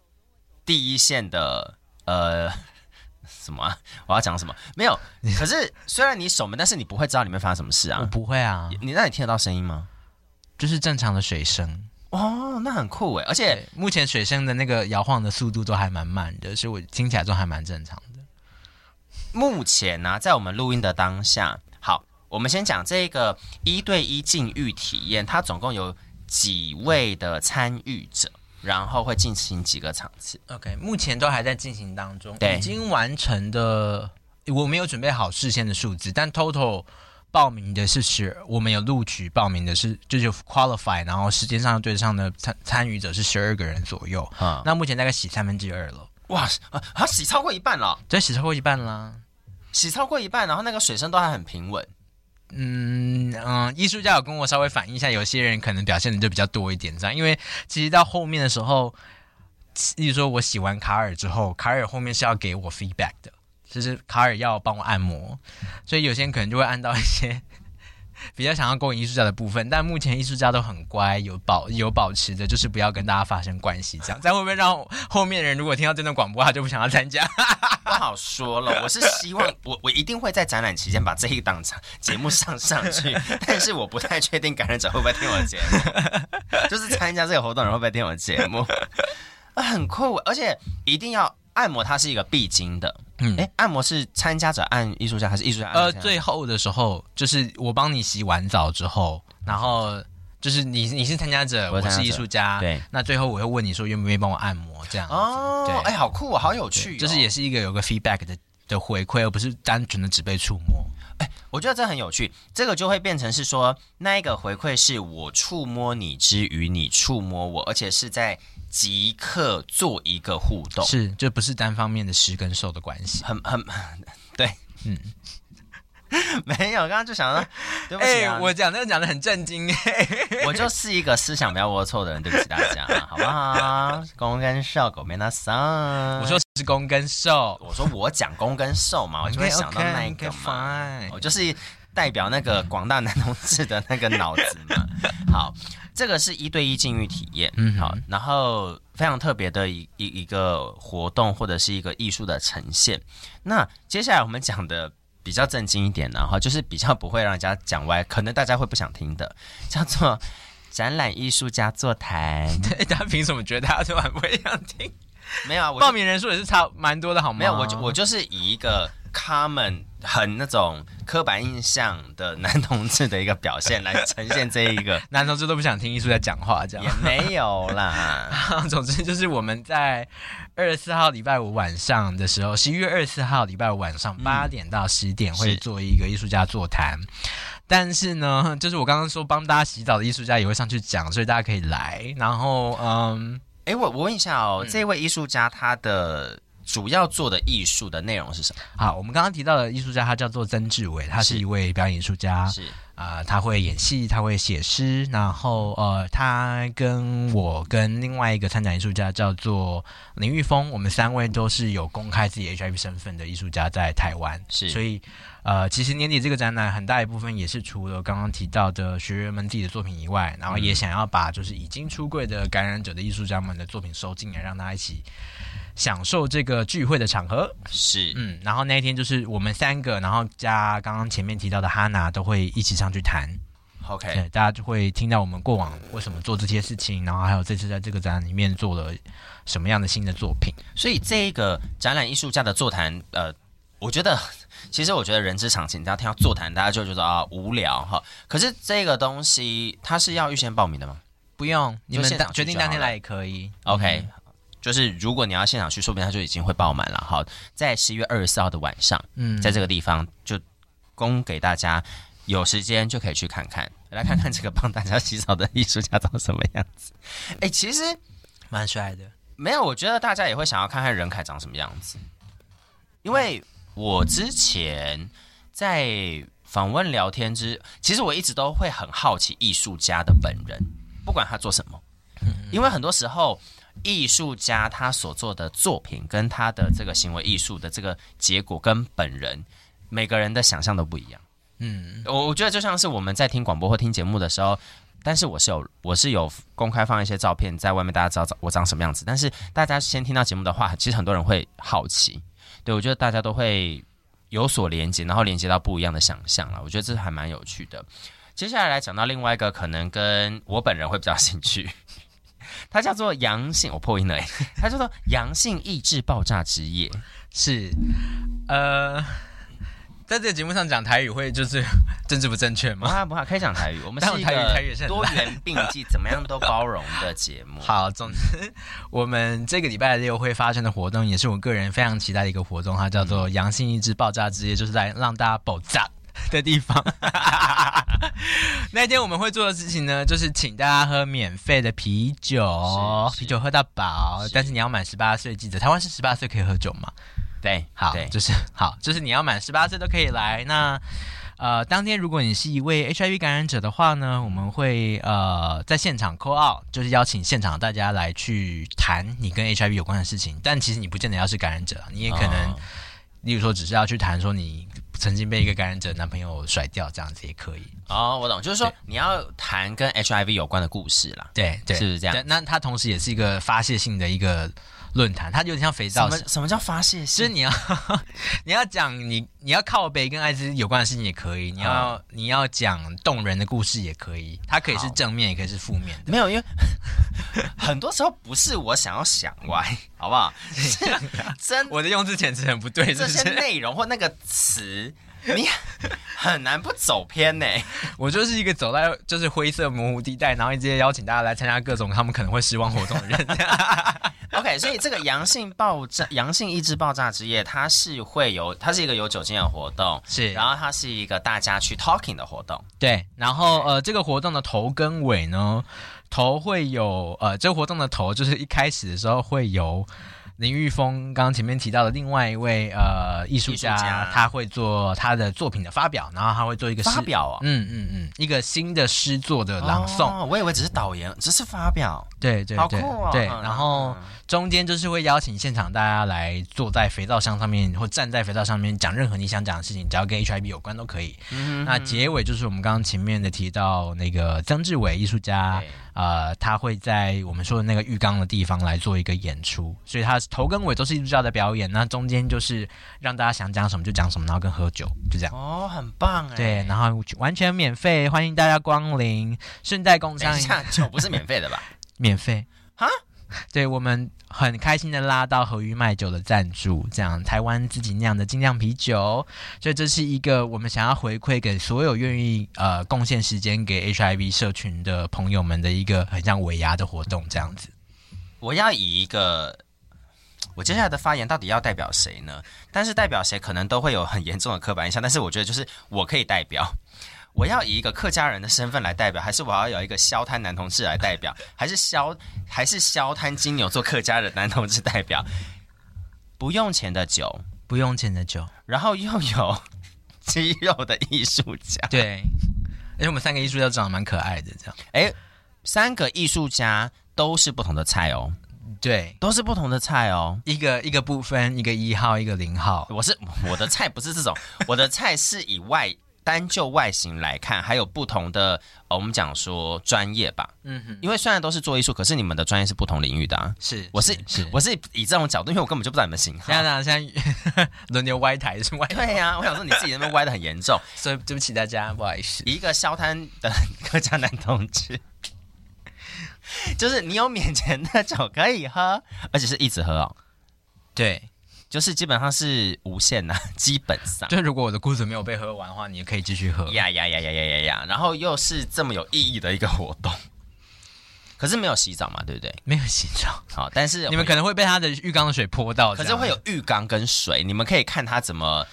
第一线的呃 什么、啊？我要讲什么？没有。可是虽然你守门，但是你不会知道里面发生什么事啊？我不会啊。你那你听得到声音吗？就是正常的水声。哦，那很酷哎。而且目前水声的那个摇晃的速度都还蛮慢的，所以我听起来都还蛮正常的。目前呢、啊，在我们录音的当下，好，我们先讲这个一对一禁欲体验，它总共有几位的参与者，然后会进行几个场次。OK，目前都还在进行当中，对，已经完成的我没有准备好事先的数字，但 total 报名的是十，我们有录取报名的是就是 qualify，然后时间上对得上的参参与者是十二个人左右，啊、嗯，那目前大概洗三分之二了。哇，啊，洗超过一半了，对，洗超过一半啦，洗超过一半，然后那个水声都还很平稳。嗯嗯，艺术家有跟我稍微反映一下，有些人可能表现的就比较多一点，这样，因为其实到后面的时候，例如说我洗完卡尔之后，卡尔后面是要给我 feedback 的，就是卡尔要帮我按摩，所以有些人可能就会按到一些。比较想要勾引艺术家的部分，但目前艺术家都很乖，有保有保持的，就是不要跟大家发生关系，这样，这样会不会让后面的人如果听到这段广播，他就不想要参加？不好说了，我是希望我我一定会在展览期间把这一档节目上上去，但是我不太确定感染者会不会听我的节目，就是参加这个活动人会不会听我的节目，很酷，而且一定要。按摩它是一个必经的，嗯，哎，按摩是参加者按艺术家还是艺术家按？呃，最后的时候就是我帮你洗完澡之后，然后就是你你是参加者，我是艺术家，对，那最后我会问你说愿不愿意帮我按摩这样子。哦，对，哎，好酷，好有趣，就是也是一个有个 feedback 的的回馈，而不是单纯的只被触摸。哎，我觉得这很有趣，这个就会变成是说那一个回馈是我触摸你之余你触摸我，而且是在。即刻做一个互动，是，就不是单方面的施跟受的关系，很很 对，嗯，没有，刚刚就想到，对不起、啊。欸，我讲这个讲的很震惊，我就是一个思想比较龌龊的人，对不起大家，好不好？公跟受，狗没那伤，我说是公跟受，我说我讲公跟受嘛，我就会想到那一个嘛，okay, okay, 我就是代表那个广大男同志的那个脑子嘛，好。这个是一对一禁欲体验，嗯，好，然后非常特别的一一一个活动或者是一个艺术的呈现。那接下来我们讲的比较正经一点，然后就是比较不会让人家讲歪，可能大家会不想听的，叫做展览艺术家座谈。对，大家凭什么觉得大家突然不会想听？没有啊，我报名人数也是差蛮多的，好吗？没有，我就我就是以一个 common 很那种刻板印象的男同志的一个表现来呈现这一个 男同志都不想听艺术家讲话，这样也没有啦。总之就是我们在二十四号礼拜五晚上的时候，十一月二十四号礼拜五晚上八点到十点会做一个艺术家座谈。但是呢，就是我刚刚说帮大家洗澡的艺术家也会上去讲，所以大家可以来。然后，嗯，哎，我我问一下哦，嗯、这位艺术家他的主要做的艺术的内容是什么？好，我们刚刚提到的艺术家他叫做曾志伟，他是一位表演艺术家，是啊、呃，他会演戏，他会写诗，然后呃，他跟我跟另外一个参展艺术家叫做林玉峰，我们三位都是有公开自己 HIV 身份的艺术家在台湾，是，所以。呃，其实年底这个展览很大一部分也是除了刚刚提到的学员们自己的作品以外，然后也想要把就是已经出柜的感染者的艺术家们的作品收进来，让大家一起享受这个聚会的场合。是，嗯，然后那一天就是我们三个，然后加刚刚前面提到的哈娜都会一起上去谈。OK，对，大家就会听到我们过往为什么做这些事情，然后还有这次在这个展览里面做了什么样的新的作品。所以这个展览艺术家的座谈，呃，我觉得。其实我觉得人之常情，你要听到座谈，大家就觉得啊无聊哈。可是这个东西它是要预先报名的吗？不用，你们当决定当天来也可以。OK，、嗯、就是如果你要现场去，说不定它就已经会爆满了。哈，在十一月二十四号的晚上，嗯，在这个地方就供给大家有时间就可以去看看，来看看这个帮大家洗澡的艺术家长什么样子。哎，其实蛮帅的。没有，我觉得大家也会想要看看任凯长什么样子，因为。我之前在访问聊天之，其实我一直都会很好奇艺术家的本人，不管他做什么，因为很多时候艺术家他所做的作品跟他的这个行为艺术的这个结果跟本人每个人的想象都不一样。嗯，我我觉得就像是我们在听广播或听节目的时候，但是我是有我是有公开放一些照片在外面，大家知道我长什么样子。但是大家先听到节目的话，其实很多人会好奇。对，我觉得大家都会有所连接，然后连接到不一样的想象了。我觉得这还蛮有趣的。接下来来讲到另外一个，可能跟我本人会比较兴趣，它叫做阳性，我破音了，它叫做阳性意志爆炸之夜，是呃。在这个节目上讲台语会就是 政治不正确吗？不怕不怕，可以讲台语。我们 是一个多元并济、怎么样都包容的节目。好，总之我们这个礼拜六会发生的活动，也是我个人非常期待的一个活动，它叫做“阳性意志爆炸之夜”，就是在让大家爆炸的地方。那天我们会做的事情呢，就是请大家喝免费的啤酒，啤酒喝到饱，但是你要满十八岁，记得台湾是十八岁可以喝酒吗？对，好，就是好，就是你要满十八岁都可以来。那呃，当天如果你是一位 HIV 感染者的话呢，我们会呃在现场 call out，就是邀请现场大家来去谈你跟 HIV 有关的事情。但其实你不见得要是感染者，你也可能，哦、例如说只是要去谈说你曾经被一个感染者男朋友甩掉，这样子也可以。哦，我懂，就是说你要谈跟 HIV 有关的故事啦。对对，是不是这样？那它同时也是一个发泄性的一个。论坛，它有点像肥皂。什么什么叫发泄？其实你要 你要讲你你要靠背跟艾滋有关的事情也可以，你要、嗯、你要讲动人的故事也可以，它可以是正面，也可以是负面的。没有，因为 很多时候不是我想要想歪，好不好？真，我的用字简直很不对是不是，这些内容或那个词。你很难不走偏呢。我就是一个走在就是灰色模糊地带，然后一直邀请大家来参加各种他们可能会失望活动的人。OK，所以这个阳性爆炸、阳性意志爆炸之夜，它是会有，它是一个有酒精的活动，是，然后它是一个大家去 talking 的活动，对，然后呃，这个活动的头跟尾呢，头会有呃，这个活动的头就是一开始的时候会有。林玉峰刚刚前面提到的另外一位呃艺术家，家他会做他的作品的发表，然后他会做一个发表啊，嗯嗯嗯，一个新的诗作的朗诵。哦，我以为只是导言，只是发表。对对对，好酷然后中间就是会邀请现场大家来坐在肥皂箱上面，或站在肥皂上面讲任何你想讲的事情，只要跟 HIV 有关都可以。嗯，那结尾就是我们刚刚前面的提到那个曾志伟艺术家。呃，他会在我们说的那个浴缸的地方来做一个演出，所以他头跟尾都是艺术家的表演，那中间就是让大家想讲什么就讲什么，然后跟喝酒就这样。哦，很棒哎。对，然后完全免费，欢迎大家光临，顺带共襄一下。酒不是免费的吧？免费哈？对，我们很开心的拉到和玉卖酒的赞助，这样台湾自己酿的精酿啤酒，所以这是一个我们想要回馈给所有愿意呃贡献时间给 HIV 社群的朋友们的一个很像尾牙的活动，这样子。我要以一个，我接下来的发言到底要代表谁呢？但是代表谁可能都会有很严重的刻板印象，但是我觉得就是我可以代表。我要以一个客家人的身份来代表，还是我要有一个消摊男同志来代表，还是消还是消摊金牛做客家的男同志代表？不用钱的酒，不用钱的酒，然后又有肌肉的艺术家，对，而且我们三个艺术家长得蛮可爱的，这样，哎，三个艺术家都是不同的菜哦，对，都是不同的菜哦，一个一个不分，一个一号，一个零号，我是我的菜不是这种，我的菜是以外。单就外形来看，还有不同的，呃、我们讲说专业吧，嗯哼，因为虽然都是做艺术，可是你们的专业是不同领域的啊。是，我是，是我是以这种角度，因为我根本就不知道你们型号。现在现在轮流歪台是歪台。对呀、啊，我想说你自己那边歪的很严重，所以对不起大家，不好意思。一个消摊的客家男同志，就是你有免钱的酒可以喝，而且是一直喝哦。对。就是基本上是无限呐，基本上。就如果我的裤子没有被喝完的话，你也可以继续喝。呀呀呀呀呀呀呀！然后又是这么有意义的一个活动，可是没有洗澡嘛，对不对？没有洗澡。好，但是你们可能会被他的浴缸的水泼到。可是会有浴缸跟水，你们可以看他怎么。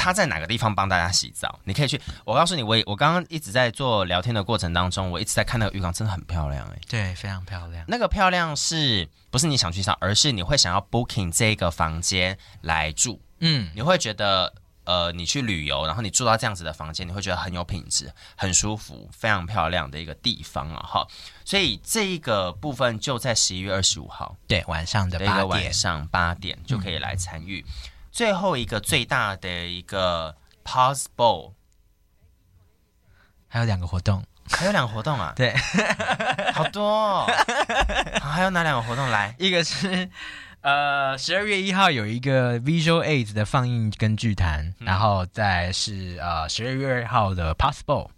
他在哪个地方帮大家洗澡？你可以去。我告诉你，我我刚刚一直在做聊天的过程当中，我一直在看那个浴缸，真的很漂亮哎。对，非常漂亮。那个漂亮是不是你想去上，而是你会想要 booking 这个房间来住？嗯，你会觉得呃，你去旅游，然后你住到这样子的房间，你会觉得很有品质、很舒服、非常漂亮的一个地方啊！哈，所以这一个部分就在十一月二十五号，对，晚上的八点，晚上八点就可以来参与。嗯最后一个最大的一个 Possible，还有两个活动，还有两个活动啊？对，好多哦。好，还有哪两个活动来？一个是呃十二月一号有一个 Visual AIDS 的放映跟剧谈，嗯、然后再是呃十二月二号的 Possible。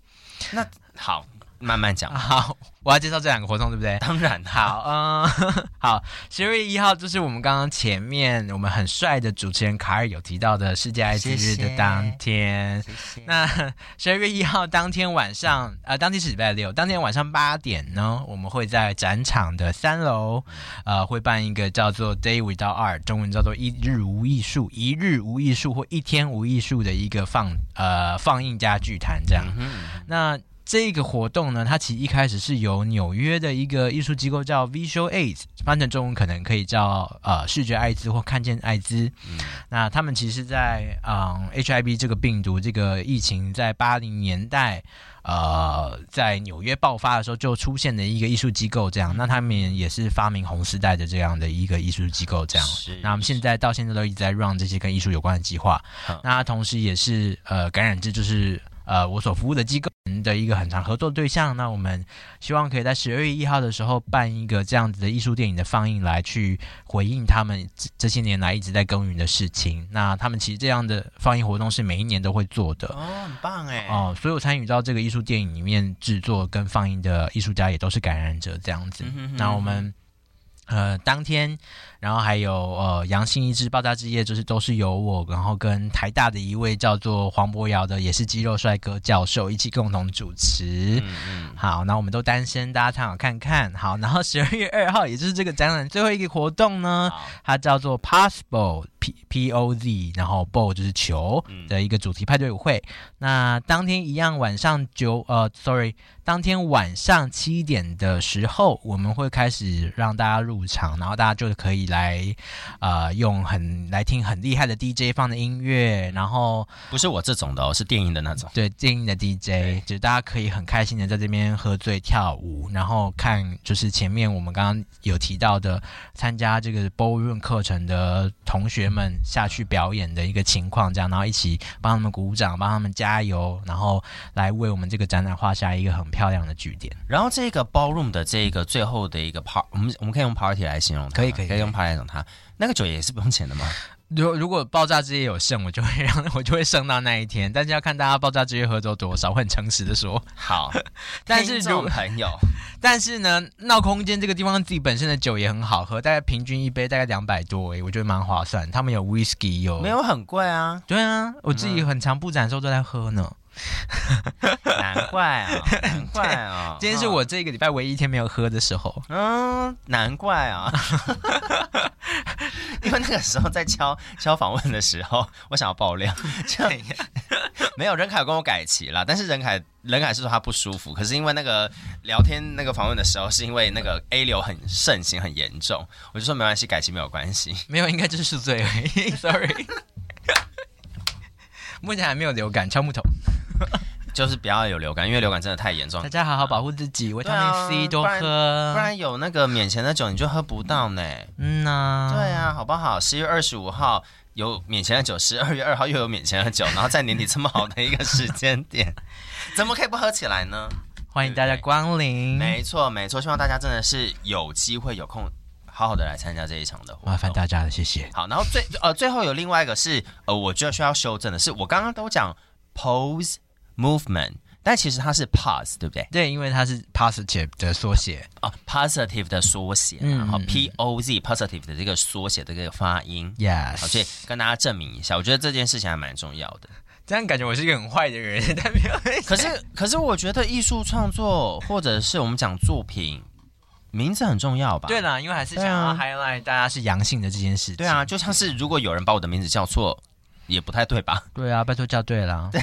那好。慢慢讲。好，我要介绍这两个活动，对不对？当然。好，嗯，好，十二月一号就是我们刚刚前面我们很帅的主持人卡尔有提到的世界艾滋日的当天。谢谢。那 十二月一号当天晚上，呃，当天是礼拜六，当天晚上八点呢，我们会在展场的三楼，呃，会办一个叫做 Day Without Art，中文叫做一日无艺术、一日无艺术或一天无艺术的一个放呃放映加剧谈这样。嗯、那这个活动呢，它其实一开始是由纽约的一个艺术机构叫 Visual AIDS，翻成中文可能可以叫呃视觉艾滋或看见艾滋。嗯、那他们其实在嗯 HIV 这个病毒这个疫情在八零年代呃在纽约爆发的时候就出现的一个艺术机构，这样。那他们也是发明红丝带的这样的一个艺术机构，这样。是那我们现在到现在都一直在 run 这些跟艺术有关的计划。好那它同时也是呃感染制就是。呃，我所服务的机构的一个很长合作对象，那我们希望可以在十二月一号的时候办一个这样子的艺术电影的放映，来去回应他们这些年来一直在耕耘的事情。那他们其实这样的放映活动是每一年都会做的哦，很棒哎哦，所有参与到这个艺术电影里面制作跟放映的艺术家也都是感染者这样子。嗯、哼哼哼那我们呃当天。然后还有呃，阳性一支爆炸之夜，就是都是由我，然后跟台大的一位叫做黄博尧的，也是肌肉帅哥教授一起共同主持。嗯嗯。好，那我们都单身，大家参考看看。好，然后十二月二号，也就是这个展览最后一个活动呢，它叫做 Possible P P O Z，然后 Ball 就是球的一个主题派对舞会。嗯、那当天一样晚上九呃，sorry，当天晚上七点的时候，我们会开始让大家入场，然后大家就可以。来，呃，用很来听很厉害的 DJ 放的音乐，然后不是我这种的哦，是电音的那种。对，电音的 DJ，对就是大家可以很开心的在这边喝醉跳舞，然后看就是前面我们刚刚有提到的参加这个 Ballroom 课程的同学们下去表演的一个情况，这样，然后一起帮他们鼓掌，帮他们加油，然后来为我们这个展览画下一个很漂亮的句点。然后这个 Ballroom 的这个最后的一个 part，我们我们可以用 party 来形容，可以可以可以用 party。来讲，他那个酒也是不用钱的吗？如如果爆炸之夜有剩，我就会让我就会剩到那一天，但是要看大家爆炸之夜喝走多少，我很诚实的说。好，但是如果朋友，但是呢，闹空间这个地方自己本身的酒也很好喝，大概平均一杯大概两百多，哎，我觉得蛮划算。他们有 whisky 有，没有很贵啊？对啊，我自己很长布展的时候都在喝呢。难怪啊，难怪啊！今天是我这个礼拜唯一一天没有喝的时候。嗯，难怪啊，因为那个时候在敲敲访问的时候，我想要爆料，这样没有任凯有跟我改期了，但是任凯任凯是说他不舒服，可是因为那个聊天那个访问的时候，是因为那个 A 流很盛行很严重，我就说没关系，改期没有关系，没有，应该就是宿醉而已，sorry。目前还没有流感，敲木头。就是不要有流感，因为流感真的太严重。大家好好保护自己，维他命 C 多喝，不然有那个免钱的酒你就喝不到呢。嗯呐、啊，对啊，好不好？十月二十五号有免钱的酒，十二月二号又有免钱的酒，然后在年底这么好的一个时间点，怎么可以不喝起来呢？欢迎大家光临。没错没错，希望大家真的是有机会有空，好好的来参加这一场的活动。麻烦大家了，谢谢。好，然后最呃最后有另外一个是呃，我觉得需要修正的是，我刚刚都讲。Pose movement，但其实它是 pause，对不对？对，因为它是 positive 的缩写哦，positive 的缩写，然后 P O Z positive 的这个缩写的这个发音，yes，好，所以跟大家证明一下，我觉得这件事情还蛮重要的。这样感觉我是一个很坏的人，但没有。可是，可是我觉得艺术创作或者是我们讲作品名字很重要吧？对啦，因为还是想要 highlight 大家是阳性的这件事情。对啊，就像是如果有人把我的名字叫错。也不太对吧？对啊，拜托叫对了。对，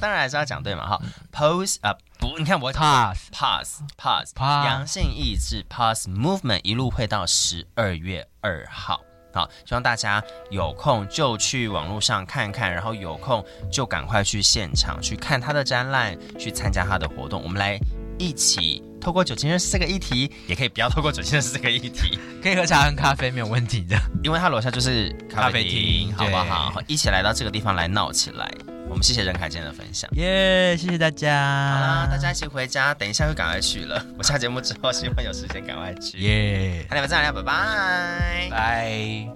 当然还是要讲对嘛。哈，pose 啊，不，你看我 pass pass pass pass 阳性意志 pass movement 一路会到十二月二号。好，希望大家有空就去网络上看看，然后有空就赶快去现场去看他的展览，去参加他的活动。我们来一起。透过酒精认识这个议题，也可以不要透过酒精认识这个议题，可以喝茶跟咖啡没有问题的，因为他楼下就是咖啡厅，好不好？一起来到这个地方来闹起来。我们谢谢任凯今天的分享，耶，谢谢大家。好啦，大家一起回家，等一下就赶快去了。我下节目之后希望有时间赶快去，耶。那你们再见，拜拜，拜。